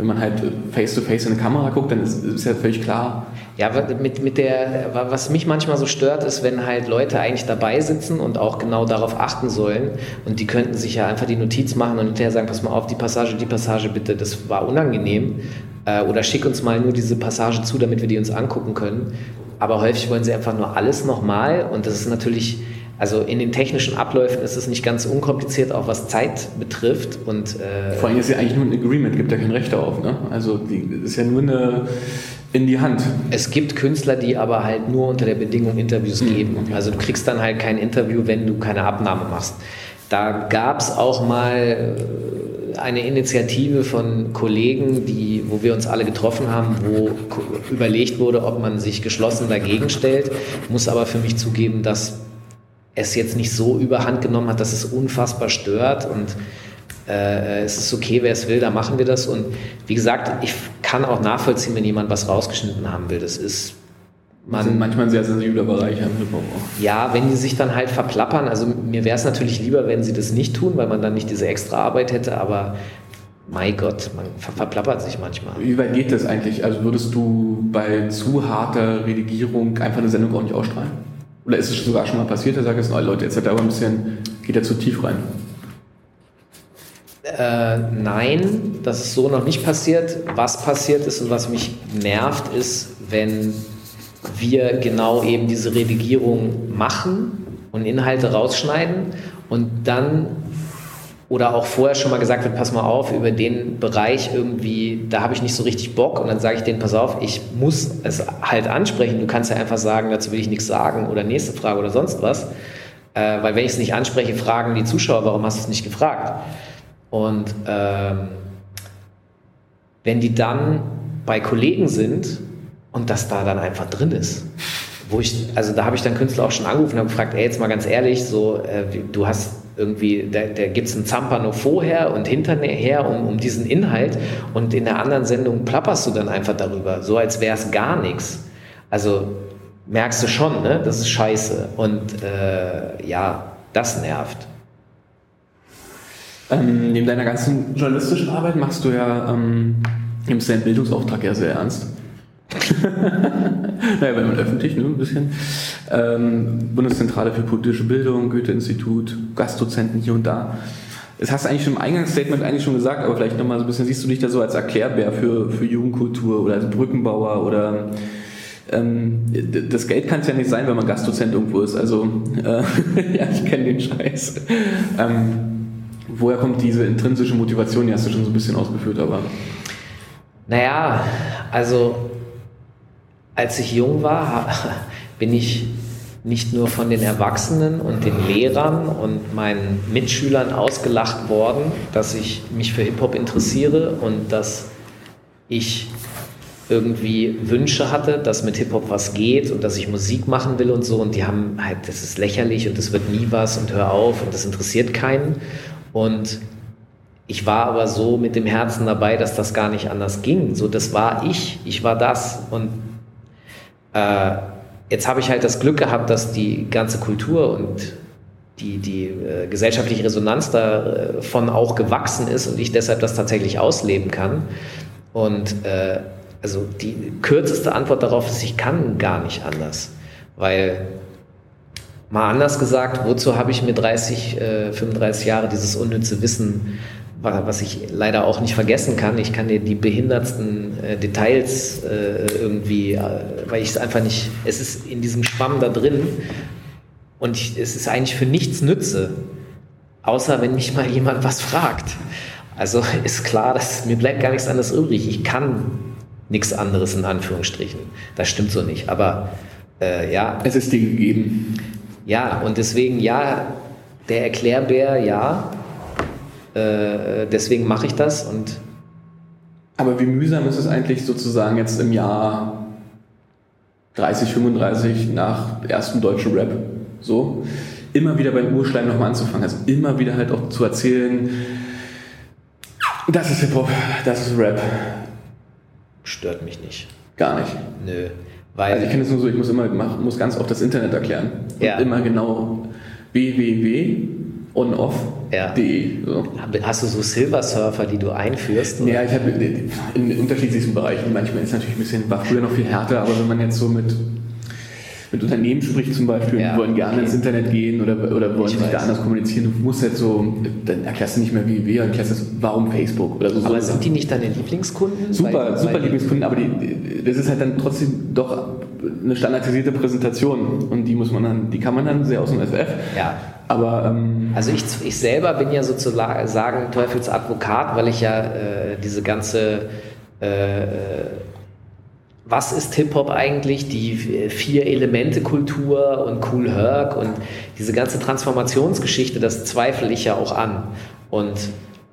wenn man halt face-to-face -face in eine Kamera guckt, dann ist, ist ja völlig klar. Ja, mit, mit der, was mich manchmal so stört, ist, wenn halt Leute eigentlich dabei sitzen und auch genau darauf achten sollen und die könnten sich ja einfach die Notiz machen und hinterher sagen, pass mal auf, die Passage, die Passage bitte, das war unangenehm äh, oder schick uns mal nur diese Passage zu, damit wir die uns angucken können. Aber häufig wollen sie einfach nur alles nochmal und das ist natürlich also in den technischen Abläufen ist es nicht ganz unkompliziert, auch was Zeit betrifft. Und, äh Vor allem ist ja eigentlich nur ein Agreement, gibt ja kein Recht darauf. Ne? Also die ist ja nur eine in die Hand. Es gibt Künstler, die aber halt nur unter der Bedingung Interviews mhm. geben. Okay. Also du kriegst dann halt kein Interview, wenn du keine Abnahme machst. Da gab es auch mal äh, eine Initiative von Kollegen, die, wo wir uns alle getroffen haben, wo überlegt wurde, ob man sich geschlossen dagegen stellt. Muss aber für mich zugeben, dass es jetzt nicht so überhand genommen hat, dass es unfassbar stört und äh, es ist okay, wer es will, da machen wir das. Und wie gesagt, ich kann auch nachvollziehen, wenn jemand was rausgeschnitten haben will. Das ist man, sind manchmal ein sehr sensibler Bereich im Hip-Hop auch. Ja, wenn die sich dann halt verplappern, also mir wäre es natürlich lieber, wenn sie das nicht tun, weil man dann nicht diese extra Arbeit hätte, aber mein Gott, man ver verplappert sich manchmal. Wie weit geht das eigentlich? Also würdest du bei zu harter Redigierung einfach eine Sendung auch nicht ausstrahlen? Oder ist es sogar schon mal passiert, da sagt jetzt, oh Leute, jetzt hat er aber ein bisschen, geht er zu tief rein? Äh, nein, das ist so noch nicht passiert. Was passiert ist und was mich nervt, ist, wenn wir genau eben diese Redigierung machen und Inhalte rausschneiden und dann oder auch vorher schon mal gesagt wird, pass mal auf, über den Bereich irgendwie, da habe ich nicht so richtig Bock und dann sage ich denen, pass auf, ich muss es halt ansprechen. Du kannst ja einfach sagen, dazu will ich nichts sagen oder nächste Frage oder sonst was. Äh, weil wenn ich es nicht anspreche, fragen die Zuschauer, warum hast du es nicht gefragt? Und ähm, wenn die dann bei Kollegen sind und das da dann einfach drin ist, wo ich, also da habe ich dann Künstler auch schon angerufen und habe gefragt, ey, jetzt mal ganz ehrlich, so, äh, du hast irgendwie, da, da gibt es ein Zampano vorher und hinterher um, um diesen Inhalt und in der anderen Sendung plapperst du dann einfach darüber, so als wäre es gar nichts. Also merkst du schon, ne? das ist scheiße und äh, ja, das nervt. Ähm, neben deiner ganzen journalistischen Arbeit machst du ja, ähm, nimmst deinen Bildungsauftrag ja sehr ernst. naja, wenn man öffentlich, ne, ein bisschen. Ähm, Bundeszentrale für politische Bildung, Goethe-Institut, Gastdozenten hier und da. Das hast du eigentlich schon im Eingangsstatement eigentlich schon gesagt, aber vielleicht nochmal so ein bisschen, siehst du dich da so als Erklärbär für, für Jugendkultur oder als Brückenbauer oder ähm, das Geld kann es ja nicht sein, wenn man Gastdozent irgendwo ist. Also, äh, ja, ich kenne den Scheiß. Ähm, woher kommt diese intrinsische Motivation? Die hast du schon so ein bisschen ausgeführt, aber. Naja, also als ich jung war, bin ich nicht nur von den Erwachsenen und den Lehrern und meinen Mitschülern ausgelacht worden, dass ich mich für Hip-Hop interessiere und dass ich irgendwie Wünsche hatte, dass mit Hip-Hop was geht und dass ich Musik machen will und so. Und die haben halt, das ist lächerlich und das wird nie was und hör auf und das interessiert keinen. Und ich war aber so mit dem Herzen dabei, dass das gar nicht anders ging. So, das war ich, ich war das. Und äh, jetzt habe ich halt das Glück gehabt, dass die ganze Kultur und die, die äh, gesellschaftliche Resonanz davon auch gewachsen ist und ich deshalb das tatsächlich ausleben kann. Und äh, also die kürzeste Antwort darauf ist, ich kann gar nicht anders. Weil, mal anders gesagt, wozu habe ich mir 30, äh, 35 Jahre dieses unnütze Wissen was ich leider auch nicht vergessen kann. Ich kann dir die behindertsten äh, Details äh, irgendwie, äh, weil ich es einfach nicht, es ist in diesem Schwamm da drin und ich, es ist eigentlich für nichts nütze. Außer wenn mich mal jemand was fragt. Also ist klar, dass mir bleibt gar nichts anderes übrig. Ich kann nichts anderes in Anführungsstrichen. Das stimmt so nicht. Aber äh, ja. Es ist dir gegeben. Ja, und deswegen ja, der Erklärbär, ja. Äh, deswegen mache ich das und. Aber wie mühsam ist es eigentlich sozusagen jetzt im Jahr 30, 35 nach ersten deutschen Rap so, immer wieder beim Urschleim nochmal anzufangen. Also immer wieder halt auch zu erzählen, das ist Hip-Hop, das ist Rap. Stört mich nicht. Gar nicht. Nö. Weil also ich kenne es nur so, ich muss immer muss ganz oft das Internet erklären. Ja. Und immer genau www onoff.de. Ja. So. Hast du so Silver Surfer, die du einführst? Oder? Ja, ich habe in unterschiedlichsten Bereichen. Manchmal ist es natürlich ein bisschen, war früher noch viel härter, aber wenn man jetzt so mit mit Unternehmen spricht zum Beispiel, ja, die wollen gerne okay. ins Internet gehen oder, oder wollen ich sich weiß. da anders kommunizieren, du musst jetzt so, dann erklärst du nicht mehr wie wir, erklärst du, warum Facebook oder so. Aber sind die nicht deine Lieblingskunden? Super, bei, super bei Lieblingskunden, aber die, das ist halt dann trotzdem doch eine standardisierte Präsentation und die muss man dann, die kann man dann sehr aus dem FF. Ja. Aber ähm, also ich, ich selber bin ja sozusagen Teufelsadvokat, weil ich ja äh, diese ganze äh, was ist Hip-Hop eigentlich, die Vier-Elemente-Kultur und Cool Herc und diese ganze Transformationsgeschichte, das zweifle ich ja auch an. Und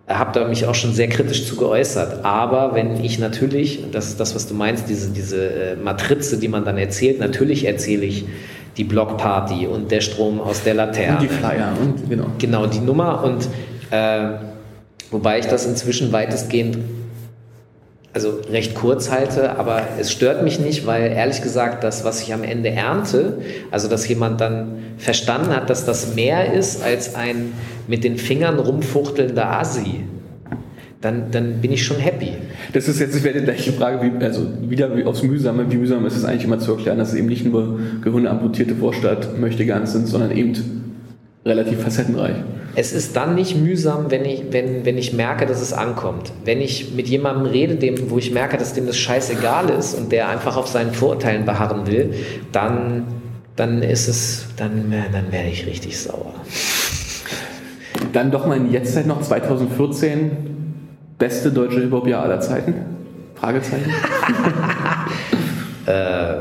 habe da mich auch schon sehr kritisch zu geäußert. Aber wenn ich natürlich, das ist das, was du meinst, diese, diese äh, Matrize, die man dann erzählt, natürlich erzähle ich die Blockparty und der Strom aus der Laterne. Und die Flyer und genau. Genau, die Nummer und äh, wobei ich das inzwischen weitestgehend also recht kurz halte, aber es stört mich nicht, weil ehrlich gesagt, das, was ich am Ende ernte, also dass jemand dann verstanden hat, dass das mehr ist als ein mit den Fingern rumfuchtelnder Asi, dann, dann bin ich schon happy. Das ist jetzt ich werde die gleiche Frage, wie, also wieder aufs Mühsame, wie mühsam ist es eigentlich immer zu erklären, dass es eben nicht nur gehirnamputierte Vorstadt möchte gern sind, sondern eben relativ facettenreich es ist dann nicht mühsam, wenn ich, wenn, wenn ich merke, dass es ankommt. Wenn ich mit jemandem rede, dem, wo ich merke, dass dem das scheißegal ist und der einfach auf seinen Vorurteilen beharren will, dann, dann ist es, dann, dann werde ich richtig sauer. Dann doch mal in Jetztzeit noch 2014 beste deutsche Hip-Hop-Jahr aller Zeiten? Fragezeichen. äh,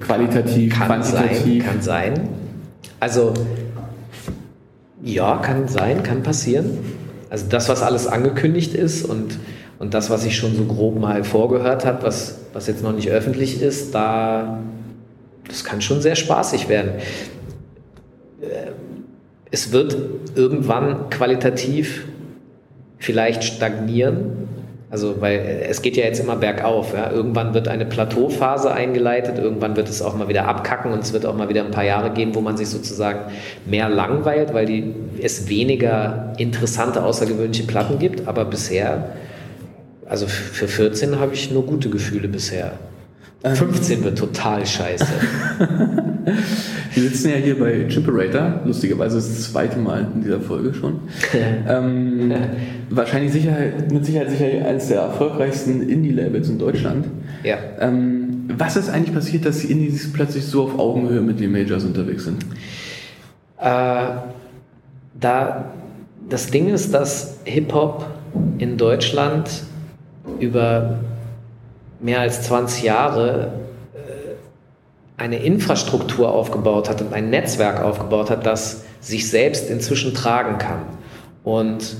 Qualitativ, kann quantitativ. Sein, kann sein. Also ja, kann sein, kann passieren. Also das, was alles angekündigt ist und, und das, was ich schon so grob mal vorgehört habe, was, was jetzt noch nicht öffentlich ist, da das kann schon sehr spaßig werden. Äh, es wird irgendwann qualitativ vielleicht stagnieren, also, weil es geht ja jetzt immer bergauf. Ja. Irgendwann wird eine Plateauphase eingeleitet, irgendwann wird es auch mal wieder abkacken und es wird auch mal wieder ein paar Jahre geben, wo man sich sozusagen mehr langweilt, weil die, es weniger interessante, außergewöhnliche Platten gibt. Aber bisher, also für 14 habe ich nur gute Gefühle bisher. 15 ähm. wird total scheiße. Wir sitzen ja hier bei Chimperator, lustigerweise das zweite Mal in dieser Folge schon. ähm, wahrscheinlich sicher, mit Sicherheit sicher eines der erfolgreichsten Indie-Labels in Deutschland. Ja. Ähm, was ist eigentlich passiert, dass die Indies plötzlich so auf Augenhöhe mit den Majors unterwegs sind? Äh, da, das Ding ist, dass Hip-Hop in Deutschland über mehr als 20 Jahre eine Infrastruktur aufgebaut hat und ein Netzwerk aufgebaut hat, das sich selbst inzwischen tragen kann. Und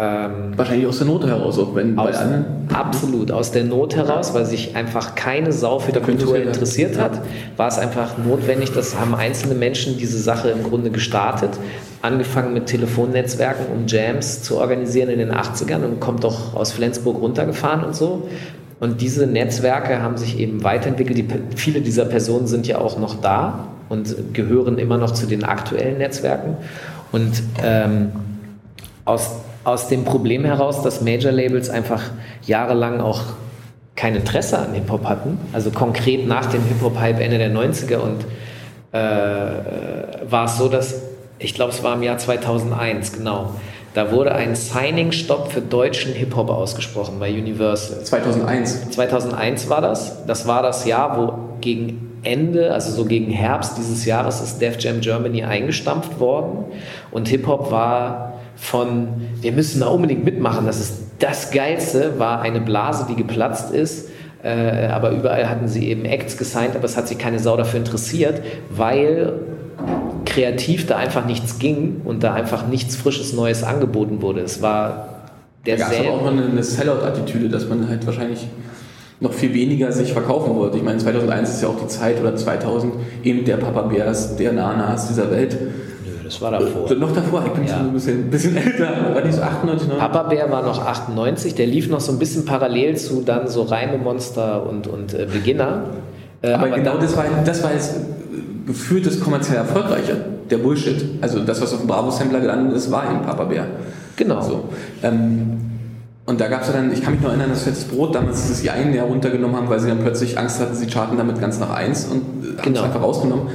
ähm, Wahrscheinlich aus der Not heraus, auch wenn aus, bei allen. Absolut, aus der Not heraus, weil sich einfach keine Sau für die Kultur interessiert hat, war es einfach notwendig, das haben einzelne Menschen diese Sache im Grunde gestartet, angefangen mit Telefonnetzwerken, um Jams zu organisieren in den 80ern und kommt doch aus Flensburg runtergefahren und so. Und diese Netzwerke haben sich eben weiterentwickelt. Die, viele dieser Personen sind ja auch noch da und gehören immer noch zu den aktuellen Netzwerken. Und ähm, aus, aus dem Problem heraus, dass Major-Labels einfach jahrelang auch kein Interesse an Hip-Hop hatten, also konkret nach dem Hip-Hop-Hype Ende der 90er und äh, war es so, dass, ich glaube, es war im Jahr 2001, genau, da wurde ein Signing-Stopp für deutschen Hip-Hop ausgesprochen bei Universal. 2001. 2001 war das. Das war das Jahr, wo gegen Ende, also so gegen Herbst dieses Jahres, ist Def Jam Germany eingestampft worden und Hip-Hop war von, wir müssen da unbedingt mitmachen, das ist das Geilste, war eine Blase, die geplatzt ist. Äh, aber überall hatten sie eben Acts gesigned, aber es hat sich keine Sau dafür interessiert, weil kreativ da einfach nichts ging und da einfach nichts Frisches Neues angeboten wurde. Es war der Da gab auch noch eine Sellout-Attitüde, dass man halt wahrscheinlich noch viel weniger sich verkaufen wollte. Ich meine, 2001 ist ja auch die Zeit oder 2000 eben der Papa Bears, der Nanas dieser Welt. Nö, das war davor. Äh, noch davor, ich bin ja. schon ein bisschen, bisschen älter. War die so 98, ne? Papa Bär war noch 98, der lief noch so ein bisschen parallel zu dann so Reime Monster und, und äh, Beginner. Äh, aber, aber, genau das war, das war jetzt gefühlt das kommerziell erfolgreiche, der Bullshit. Also das, was auf dem Bravo-Sampler gelandet ist, war eben Papa Bär. Genau. So. Ähm, und da gab es dann, ich kann mich noch erinnern, dass Fettes Brot damals das Jein ja runtergenommen haben, weil sie dann plötzlich Angst hatten, sie charten damit ganz nach eins und genau. haben es einfach rausgenommen.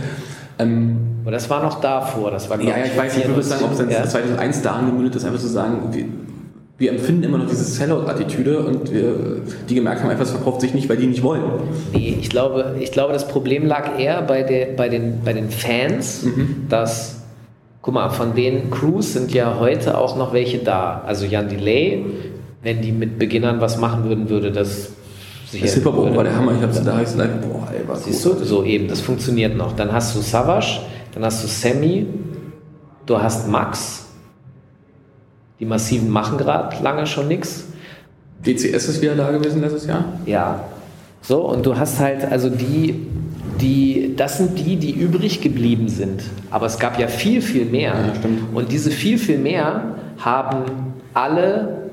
Ähm, Aber das war noch davor, das war Ja, ja, ich weiß nicht, ich würde sagen, ob es dann ja. 2001 da angemündet ist, einfach zu sagen, wir, wir empfinden immer noch diese Sellout-Attitüde und wir, die gemerkt haben, etwas verkauft sich nicht, weil die nicht wollen. Nee, ich glaube, ich glaube das Problem lag eher bei, der, bei, den, bei den Fans, mhm. dass Guck mal, von den Crews sind ja heute auch noch welche da. Also Jan Delay, wenn die mit Beginnern was machen würden, würde das sicher. Das Hip-Hop war der Hammer. Ich hab's da like, boah, ey, was Siehst du, so eben, das funktioniert noch. Dann hast du Savage, dann hast du Sammy, du hast Max. Die Massiven machen gerade lange schon nichts. DCS ist wieder da gewesen letztes Jahr? Ja. So, und du hast halt, also die, die, das sind die, die übrig geblieben sind. Aber es gab ja viel, viel mehr. Ja. Und diese viel, viel mehr haben alle,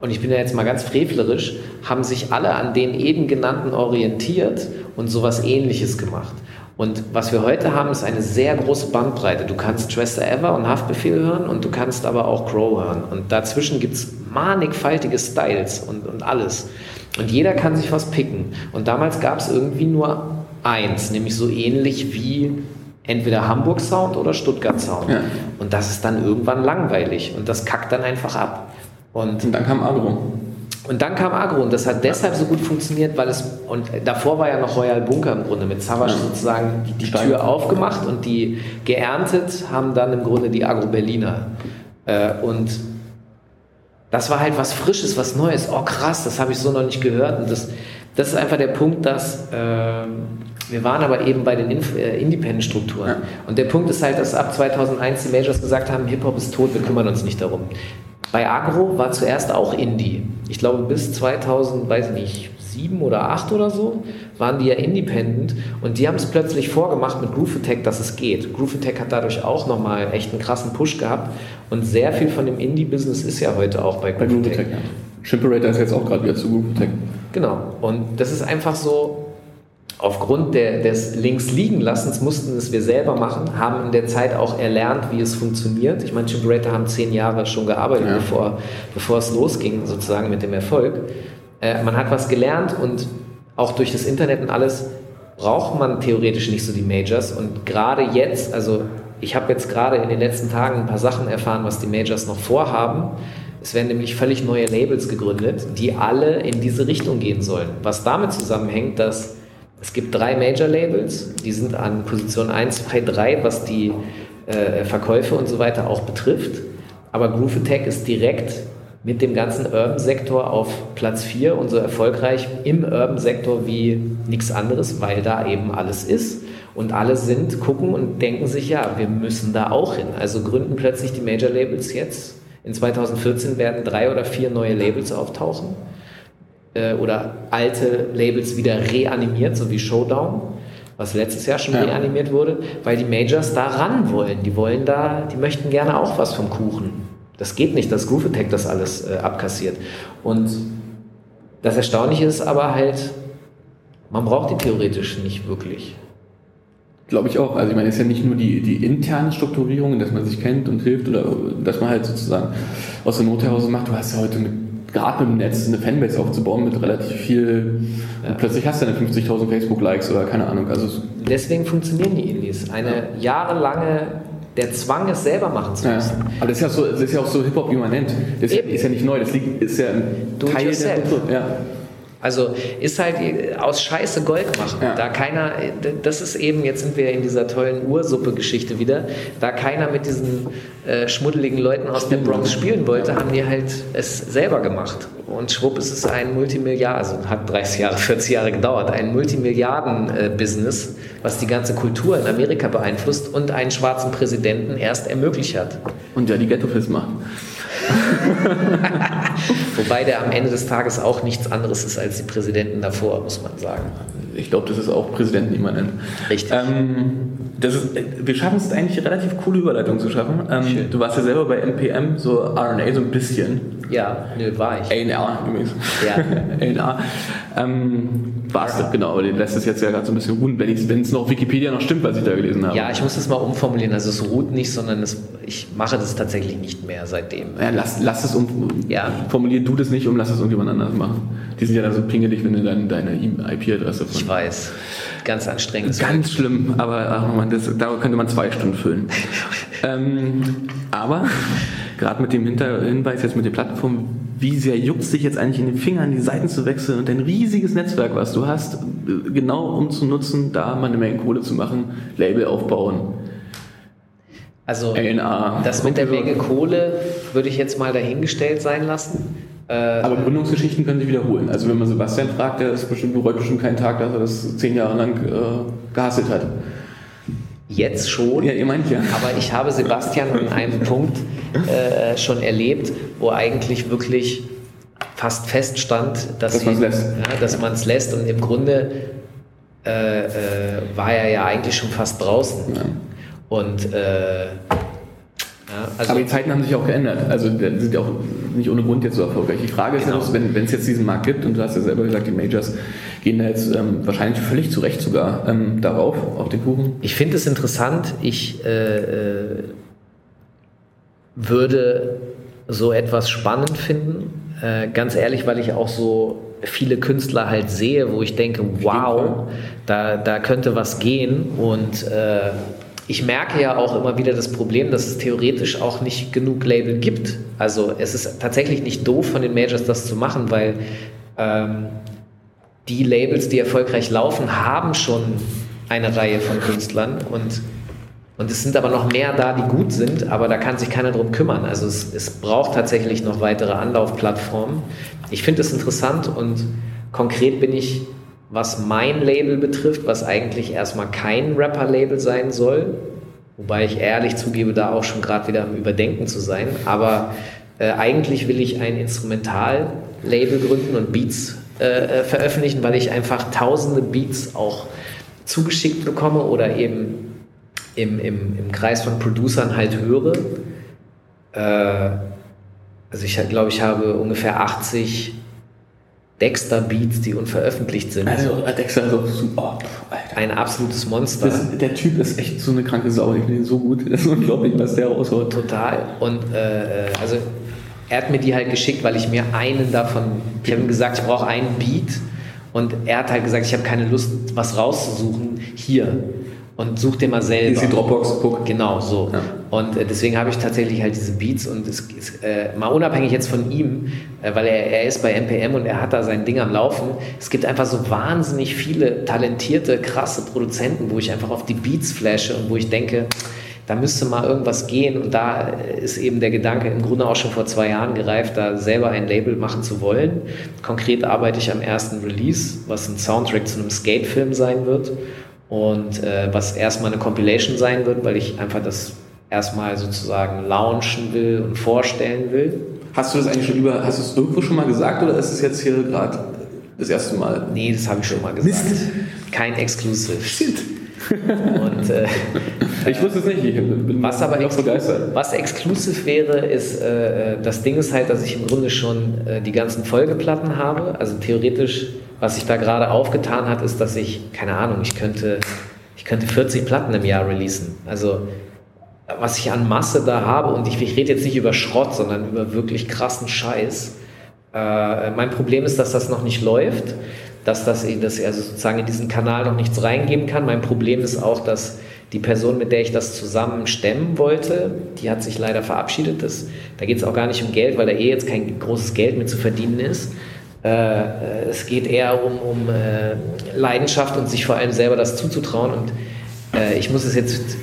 und ich bin ja jetzt mal ganz frevlerisch, haben sich alle an den eben genannten orientiert und sowas ähnliches gemacht. Und was wir heute haben, ist eine sehr große Bandbreite. Du kannst Schwester Ever und Haftbefehl hören und du kannst aber auch Crow hören. Und dazwischen gibt es mannigfaltige Styles und, und alles. Und jeder kann sich was picken. Und damals gab es irgendwie nur eins, nämlich so ähnlich wie entweder Hamburg Sound oder Stuttgart Sound. Ja. Und das ist dann irgendwann langweilig und das kackt dann einfach ab. Und, und dann kam Agro. Und dann kam Agro und das hat deshalb so gut funktioniert, weil es, und davor war ja noch Royal Bunker im Grunde mit Savage sozusagen die, die Tür aufgemacht und die geerntet haben dann im Grunde die Agro Berliner. Äh, und das war halt was Frisches, was Neues. Oh krass, das habe ich so noch nicht gehört. Und das, das ist einfach der Punkt, dass äh, wir waren aber eben bei den Inf äh, Independent-Strukturen. Ja. Und der Punkt ist halt, dass ab 2001 die Majors gesagt haben, Hip-Hop ist tot, wir kümmern uns nicht darum. Bei Agro war zuerst auch Indie. Ich glaube bis 2000, weiß ich nicht, sieben oder acht oder so, waren die ja independent und die haben es plötzlich vorgemacht mit Groove Attack, dass es geht. Groove Attack hat dadurch auch nochmal echt einen krassen Push gehabt und sehr viel von dem Indie-Business ist ja heute auch bei Groove, bei Groove Attack. Attack. Shimperator ist jetzt auch gerade wieder zu Groove Attack. Genau und das ist einfach so, Aufgrund der, des Links-Liegen-Lassens mussten es wir selber machen, haben in der Zeit auch erlernt, wie es funktioniert. Ich meine, Chimperator haben zehn Jahre schon gearbeitet, ja. bevor, bevor es losging, sozusagen mit dem Erfolg. Äh, man hat was gelernt und auch durch das Internet und alles braucht man theoretisch nicht so die Majors. Und gerade jetzt, also ich habe jetzt gerade in den letzten Tagen ein paar Sachen erfahren, was die Majors noch vorhaben. Es werden nämlich völlig neue Labels gegründet, die alle in diese Richtung gehen sollen. Was damit zusammenhängt, dass es gibt drei Major-Labels, die sind an Position 1, 2, 3, was die äh, Verkäufe und so weiter auch betrifft. Aber Groove Attack ist direkt mit dem ganzen Urban-Sektor auf Platz 4 und so erfolgreich im Urban-Sektor wie nichts anderes, weil da eben alles ist. Und alle sind, gucken und denken sich, ja, wir müssen da auch hin. Also gründen plötzlich die Major-Labels jetzt. In 2014 werden drei oder vier neue Labels auftauchen äh, oder alte Labels wieder reanimiert, so wie Showdown, was letztes Jahr schon ja. reanimiert wurde, weil die Majors da ran wollen. Die wollen da, die möchten gerne auch was vom Kuchen. Das geht nicht, dass Groove Attack das alles äh, abkassiert. Und das Erstaunliche ist aber halt, man braucht die theoretisch nicht wirklich. Glaube ich auch. Also ich meine, es ist ja nicht nur die, die interne Strukturierung, dass man sich kennt und hilft oder dass man halt sozusagen aus der Not heraus macht. Du hast ja heute mit gerade mit dem Netz eine Fanbase aufzubauen mit relativ viel. Ja. Plötzlich hast du dann 50.000 Facebook-Likes oder keine Ahnung. Also Deswegen funktionieren die Indies. Eine ja. jahrelange der Zwang, es selber machen zu müssen. Ja. Aber das ist ja, so, das ist ja auch so Hip-Hop, wie man nennt. Das ist ja, ist ja, nicht neu, das ist ja ein Do Teil der Kultur. Ja. Also ist halt aus Scheiße Gold machen. Ja. Da keiner, das ist eben, jetzt sind wir in dieser tollen Ursuppe-Geschichte wieder, da keiner mit diesen äh, schmuddeligen Leuten aus der Bronx spielen wollte, haben die halt es selber gemacht. Und schwupp ist es ein Multimilliarden, also hat 30 Jahre, 40 Jahre gedauert, ein Multimilliarden-Business, was die ganze Kultur in Amerika beeinflusst und einen schwarzen Präsidenten erst ermöglicht hat. Und ja die Ghetto-Fist macht. Wobei der am Ende des Tages auch nichts anderes ist als die Präsidenten davor, muss man sagen. Ich glaube, das ist auch Präsidentenimmanent. Richtig. Ähm, das ist, wir schaffen es eigentlich, eine relativ coole Überleitung zu schaffen. Ähm, du warst ja selber bei NPM, so RNA so ein bisschen. Ja, nö, war ich. ANR übrigens. Ja. ANR. Ähm, warst du, genau, aber den lässt es jetzt ja gerade so ein bisschen ruhen, wenn es noch Wikipedia noch stimmt, was ich da gelesen habe. Ja, ich muss das mal umformulieren. Also es ruht nicht, sondern es, ich mache das tatsächlich nicht mehr seitdem. Ja, lass, lass es um. Ja. Formulier du das nicht um, lass es irgendjemand anders machen. Die sind ja dann so pingelig, wenn du dann deine IP-Adresse von. Ich weiß. Ganz anstrengend. Ganz schlimm, aber ach man, das, da könnte man zwei Stunden füllen. ähm, aber gerade mit dem Hinter Hinweis jetzt mit der Plattform, wie sehr juckt es dich jetzt eigentlich in den Fingern, die Seiten zu wechseln und dein riesiges Netzwerk, was du hast, genau um zu nutzen, da mal eine Menge Kohle zu machen, Label aufbauen. Also LNA. das mit der Menge Kohle würde ich jetzt mal dahingestellt sein lassen. Äh, Aber Gründungsgeschichten können sich wiederholen. Also wenn man Sebastian fragt, der ist bestimmt, bereut bestimmt keinen Tag, dass er das zehn Jahre lang äh, gehasselt hat. Jetzt schon. Ja, ihr meint ja. Aber ich habe Sebastian an einem Punkt äh, schon erlebt, wo eigentlich wirklich fast feststand, dass, dass man es lässt. Ja, dass lässt. Und im Grunde äh, äh, war er ja eigentlich schon fast draußen. Ja. Und äh, ja, also Aber die Zeiten haben sich auch geändert. Also sind ja auch nicht ohne Grund jetzt so erfolgreich. Die Frage ist genau. ja, wenn, wenn es jetzt diesen Markt gibt, und du hast ja selber gesagt, die Majors gehen da jetzt ähm, wahrscheinlich völlig zu Recht sogar ähm, darauf, auf den Kuchen. Ich finde es interessant. Ich äh, äh, würde so etwas spannend finden. Äh, ganz ehrlich, weil ich auch so viele Künstler halt sehe, wo ich denke, wow, da, da könnte was gehen und äh, ich merke ja auch immer wieder das Problem, dass es theoretisch auch nicht genug Label gibt. Also es ist tatsächlich nicht doof von den Majors das zu machen, weil ähm, die Labels, die erfolgreich laufen, haben schon eine Reihe von Künstlern und und es sind aber noch mehr da, die gut sind, aber da kann sich keiner drum kümmern. Also es, es braucht tatsächlich noch weitere Anlaufplattformen. Ich finde es interessant und konkret bin ich was mein Label betrifft, was eigentlich erstmal kein Rapper-Label sein soll, wobei ich ehrlich zugebe, da auch schon gerade wieder am Überdenken zu sein, aber äh, eigentlich will ich ein Instrumental-Label gründen und Beats äh, äh, veröffentlichen, weil ich einfach tausende Beats auch zugeschickt bekomme oder eben im, im, im Kreis von Producern halt höre. Äh, also ich glaube, ich habe ungefähr 80 Dexter Beats, die unveröffentlicht sind. Also Dexter ist auch super. Oh, ein absolutes Monster. Das, der Typ ist echt so eine kranke Sau. Ich finde ihn so gut. Das ist unglaublich, was der raushaut. Total. Und äh, äh, also er hat mir die halt geschickt, weil ich mir einen davon, ich habe ihm gesagt, ich brauche einen Beat. Und er hat halt gesagt, ich habe keine Lust, was rauszusuchen. Hier und such dir mal selber. Ist die Dropbox, guck. Genau, so. Ja. Und äh, deswegen habe ich tatsächlich halt diese Beats und es ist äh, mal unabhängig jetzt von ihm, äh, weil er, er ist bei NPM und er hat da sein Ding am Laufen. Es gibt einfach so wahnsinnig viele talentierte, krasse Produzenten, wo ich einfach auf die Beats flashe und wo ich denke, da müsste mal irgendwas gehen und da ist eben der Gedanke im Grunde auch schon vor zwei Jahren gereift, da selber ein Label machen zu wollen. Konkret arbeite ich am ersten Release, was ein Soundtrack zu einem Skatefilm sein wird und äh, was erstmal eine Compilation sein wird, weil ich einfach das erstmal sozusagen launchen will und vorstellen will. Hast du das eigentlich schon über, hast du es irgendwo schon mal gesagt oder ist es jetzt hier gerade das erste Mal? Nee, das habe ich schon mal gesagt. Mist. Kein Exclusive. Shit. Und, äh, ich wusste es nicht, ich bin was aber ex begeistert. Was exklusiv wäre, ist, äh, das Ding ist halt, dass ich im Grunde schon äh, die ganzen Folgeplatten habe. Also theoretisch was sich da gerade aufgetan hat, ist, dass ich, keine Ahnung, ich könnte, ich könnte 40 Platten im Jahr releasen. Also was ich an Masse da habe, und ich, ich rede jetzt nicht über Schrott, sondern über wirklich krassen Scheiß. Äh, mein Problem ist, dass das noch nicht läuft, dass, das, dass ich also sozusagen in diesen Kanal noch nichts reingeben kann. Mein Problem ist auch, dass die Person, mit der ich das zusammen stemmen wollte, die hat sich leider verabschiedet. Das, da geht es auch gar nicht um Geld, weil da eh jetzt kein großes Geld mehr zu verdienen ist. Äh, es geht eher um, um äh, Leidenschaft und sich vor allem selber das zuzutrauen. Und äh, ich muss es jetzt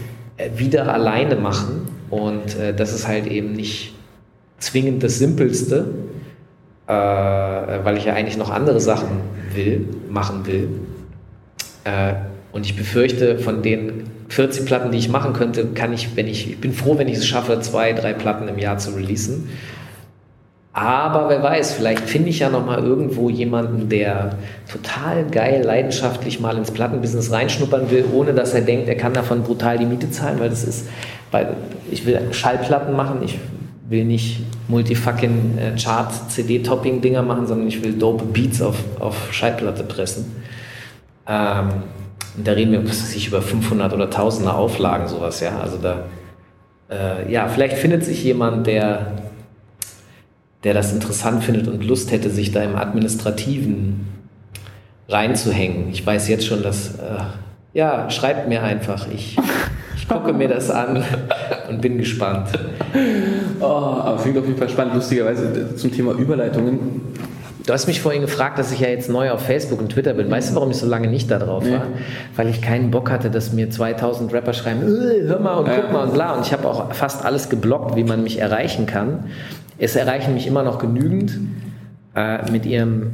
wieder alleine machen. Und äh, das ist halt eben nicht zwingend das Simpelste, äh, weil ich ja eigentlich noch andere Sachen will, machen will. Äh, und ich befürchte, von den 40 Platten, die ich machen könnte, kann ich, wenn ich, ich bin froh, wenn ich es schaffe, zwei, drei Platten im Jahr zu releasen. Aber wer weiß, vielleicht finde ich ja noch mal irgendwo jemanden, der total geil, leidenschaftlich mal ins Plattenbusiness reinschnuppern will, ohne dass er denkt, er kann davon brutal die Miete zahlen, weil das ist, weil ich will Schallplatten machen, ich will nicht multifucking äh, Chart CD-Topping Dinger machen, sondern ich will dope Beats auf, auf Schallplatte pressen. Ähm, und da reden wir, was über 500 oder 1000er Auflagen, sowas, ja. Also da, äh, ja, vielleicht findet sich jemand, der der das interessant findet und Lust hätte, sich da im Administrativen reinzuhängen. Ich weiß jetzt schon, dass, äh, ja, schreibt mir einfach. Ich, ich gucke mir das an und bin gespannt. Oh, aber klingt auf jeden Fall spannend. Lustigerweise zum Thema Überleitungen. Du hast mich vorhin gefragt, dass ich ja jetzt neu auf Facebook und Twitter bin. Weißt du, warum ich so lange nicht da drauf war? Nee. Weil ich keinen Bock hatte, dass mir 2000 Rapper schreiben, äh, hör mal und guck mal und bla. Und ich habe auch fast alles geblockt, wie man mich erreichen kann. Es erreichen mich immer noch genügend äh, mit ihrem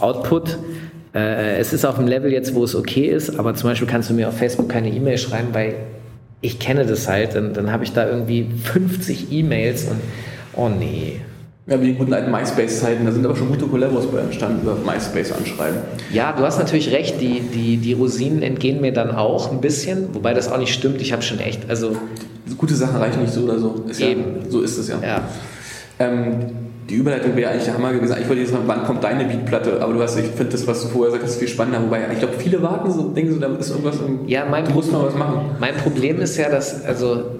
Output. Äh, es ist auf dem Level jetzt, wo es okay ist, aber zum Beispiel kannst du mir auf Facebook keine E-Mail schreiben, weil ich kenne das halt. Dann, dann habe ich da irgendwie 50 E-Mails und oh nee. Ja, wie die guten alten MySpace-Zeiten, da sind aber schon gute Kollabos bei entstanden, über MySpace anschreiben. Ja, du hast natürlich recht, die, die, die Rosinen entgehen mir dann auch ein bisschen, wobei das auch nicht stimmt. Ich habe schon echt, also. Gute Sachen reichen nicht so oder so. Ist eben. Ja, so ist es ja. ja. Ähm, die Überleitung wäre eigentlich der Hammer gewesen. Ich wollte jetzt sagen, wann kommt deine Beatplatte? Aber du hast, ich finde das, was du vorher sagst, viel spannender. Wobei, ich glaube, viele warten so, denken so, da ist irgendwas, im, ja, mein du musst mal was machen. Mein Problem ist ja, dass, also,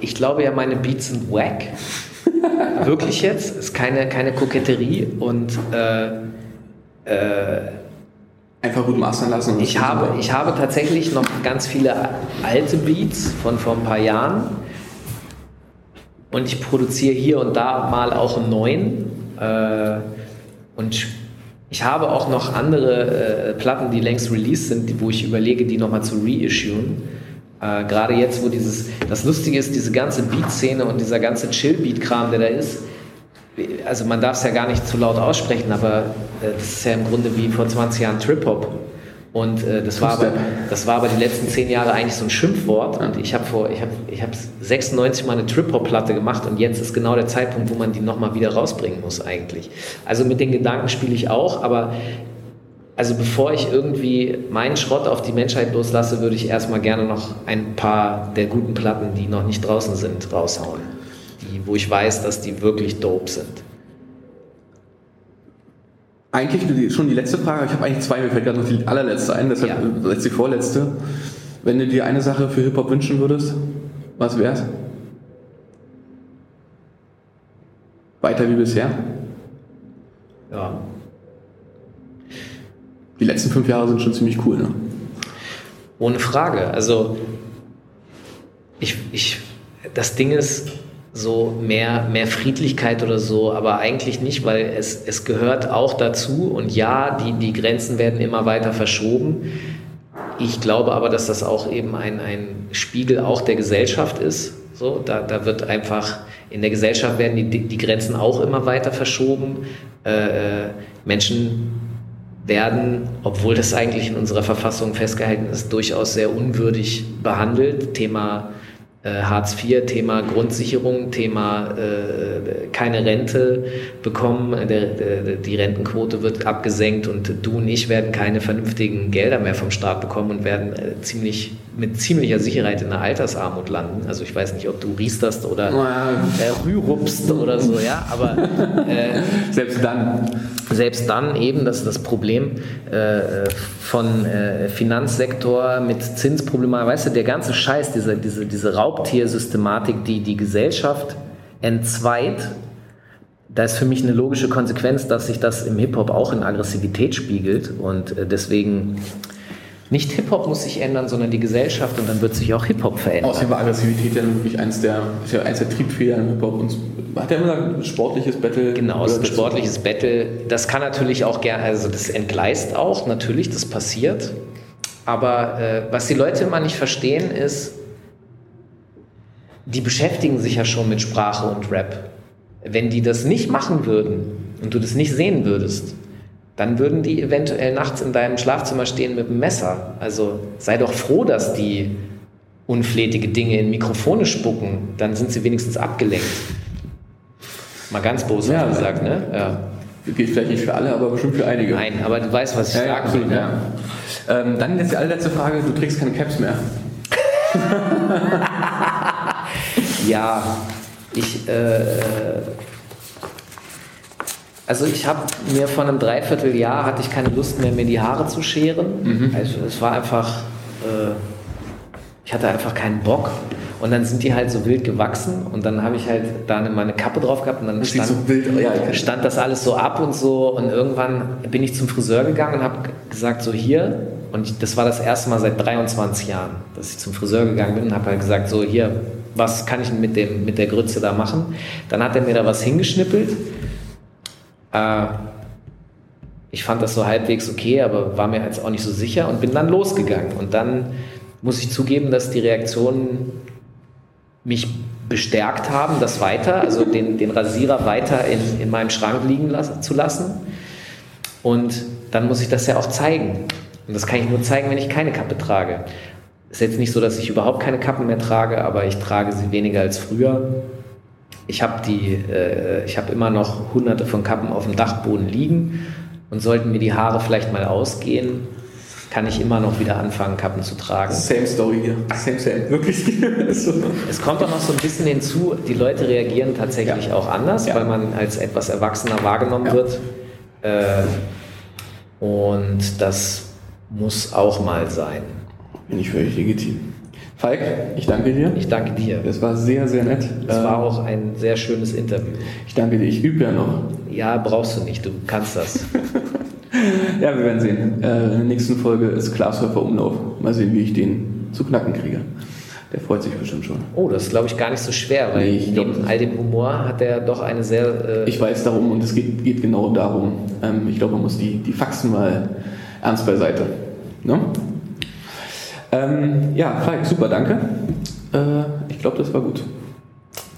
ich glaube ja, meine Beats sind wack. Wirklich jetzt. Ist keine, keine Koketterie und, äh, äh, Einfach gut mastern lassen. Ich habe, ich habe tatsächlich noch ganz viele alte Beats von vor ein paar Jahren und ich produziere hier und da mal auch einen neuen. Äh, und ich habe auch noch andere äh, Platten, die längst released sind, wo ich überlege, die nochmal zu reissuen. Äh, Gerade jetzt, wo dieses, das Lustige ist, diese ganze Beat-Szene und dieser ganze Chill-Beat-Kram, der da ist, also man darf es ja gar nicht zu laut aussprechen, aber äh, das ist ja im Grunde wie vor 20 Jahren Trip-Hop. Und äh, das, war aber, das war aber die letzten zehn Jahre eigentlich so ein Schimpfwort. Und ich habe vor, ich habe ich hab 96 mal eine Trip-Hop-Platte gemacht und jetzt ist genau der Zeitpunkt, wo man die nochmal wieder rausbringen muss eigentlich. Also mit den Gedanken spiele ich auch, aber also bevor ich irgendwie meinen Schrott auf die Menschheit loslasse, würde ich erstmal gerne noch ein paar der guten Platten, die noch nicht draußen sind, raushauen. Die, wo ich weiß, dass die wirklich dope sind eigentlich schon die letzte Frage. Ich habe eigentlich zwei, mir fällt gerade noch die allerletzte ein, deshalb ja. jetzt die vorletzte. Wenn du dir eine Sache für Hip-Hop wünschen würdest, was wär's? Weiter wie bisher? Ja. Die letzten fünf Jahre sind schon ziemlich cool, ne? Ohne Frage. Also, ich, ich, das Ding ist, so mehr, mehr Friedlichkeit oder so, aber eigentlich nicht, weil es, es gehört auch dazu und ja, die, die Grenzen werden immer weiter verschoben. Ich glaube aber, dass das auch eben ein, ein Spiegel auch der Gesellschaft ist. So, da, da wird einfach, in der Gesellschaft werden die, die Grenzen auch immer weiter verschoben. Äh, äh Menschen werden, obwohl das eigentlich in unserer Verfassung festgehalten ist, durchaus sehr unwürdig behandelt. Thema Hartz IV, Thema Grundsicherung, Thema äh, keine Rente bekommen, der, der, die Rentenquote wird abgesenkt und du und ich werden keine vernünftigen Gelder mehr vom Staat bekommen und werden äh, ziemlich mit ziemlicher Sicherheit in der Altersarmut landen. Also ich weiß nicht, ob du riesterst oder äh, rührupst oder so, ja, aber äh, selbst dann. Selbst dann eben, das ist das Problem äh, von äh, Finanzsektor mit Zinsproblemen. Weißt du, der ganze Scheiß, diese, diese, diese Raubtiersystematik, die die Gesellschaft entzweit, da ist für mich eine logische Konsequenz, dass sich das im Hip-Hop auch in Aggressivität spiegelt und äh, deswegen Nicht Hip-Hop muss sich ändern, sondern die Gesellschaft und dann wird sich auch Hip-Hop verändern. Außerdem war Aggressivität ja wirklich eins der, ja eins der Triebfeder im Hip-Hop. Und hat er immer gesagt, ein sportliches Battle? Genau, ein sportliches Battle. Das kann natürlich auch gerne, also das entgleist auch, natürlich, das passiert. Aber äh, was die Leute immer nicht verstehen ist, die beschäftigen sich ja schon mit Sprache und Rap. Wenn die das nicht machen würden und du das nicht sehen würdest, dann würden die eventuell nachts in deinem Schlafzimmer stehen mit einem Messer. Also sei doch froh, dass die unflätige Dinge in Mikrofone spucken, dann sind sie wenigstens abgelenkt. Mal ganz böse ja, gesagt, ne? Ja. Geht vielleicht nicht für alle, aber bestimmt für einige. Nein, aber du weißt, was ich ja, sagen will. Ne? Ja. Ähm, dann jetzt die allerletzte Frage: Du trägst keine Caps mehr. ja, ich. Äh, also ich habe mir vor einem Dreivierteljahr hatte ich keine Lust mehr, mir die Haare zu scheren. Mhm. Also es war einfach, äh, ich hatte einfach keinen Bock. Und dann sind die halt so wild gewachsen und dann habe ich halt da meine Kappe drauf gehabt und dann das stand, so wild, ja, stand, das alles so ab und so und irgendwann bin ich zum Friseur gegangen und habe gesagt, so hier und das war das erste Mal seit 23 Jahren, dass ich zum Friseur gegangen bin und habe halt gesagt, so hier, was kann ich mit, dem, mit der Grütze da machen? Dann hat er mir da was hingeschnippelt äh, ich fand das so halbwegs okay, aber war mir jetzt auch nicht so sicher und bin dann losgegangen. Und dann muss ich zugeben, dass die Reaktionen mich bestärkt haben, das weiter, also den, den Rasierer weiter in, in meinem Schrank liegen las zu lassen. Und dann muss ich das ja auch zeigen. Und das kann ich nur zeigen, wenn ich keine Kappe trage. Ist jetzt nicht so, dass ich überhaupt keine Kappen mehr trage, aber ich trage sie weniger als früher ich habe äh, ich habe immer noch hunderte von Kappen auf dem Dachboden liegen und sollten mir die Haare vielleicht mal ausgehen, kann ich immer noch wieder anfangen, Kappen zu tragen. Same Story hier. Same, same. Wirklich. es kommt auch noch so ein bisschen hinzu, die Leute reagieren tatsächlich ja. auch anders, ja. weil man als etwas Erwachsener wahrgenommen ja. wird. Äh, und das muss auch mal sein. Bin ich völlig legitim. Falk, ich danke dir. Ich danke dir. Es war sehr, sehr nett. Es war ähm, auch ein sehr schönes Interview. Ich danke dir. Ich übe ja noch. Ja, brauchst du nicht. Du kannst das. ja, wir werden sehen. Äh, in der nächsten Folge ist Glashäufer Umlauf. Mal sehen, wie ich den zu knacken kriege. Der freut sich bestimmt schon. Oh, das ist, glaube ich, gar nicht so schwer, weil nee, neben glaub, all dem Humor hat er doch eine sehr. Äh ich weiß darum und es geht, geht genau darum. Ähm, ich glaube, man muss die, die Faxen mal ernst beiseite. Ne? Ähm, ja, Falk, super, danke. Äh, ich glaube, das war gut.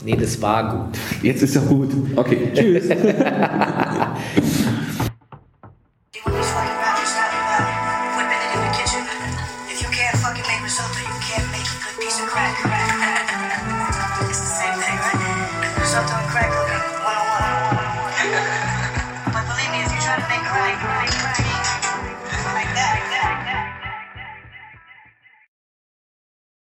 Nee, das war gut. Jetzt ist er gut. Okay, tschüss.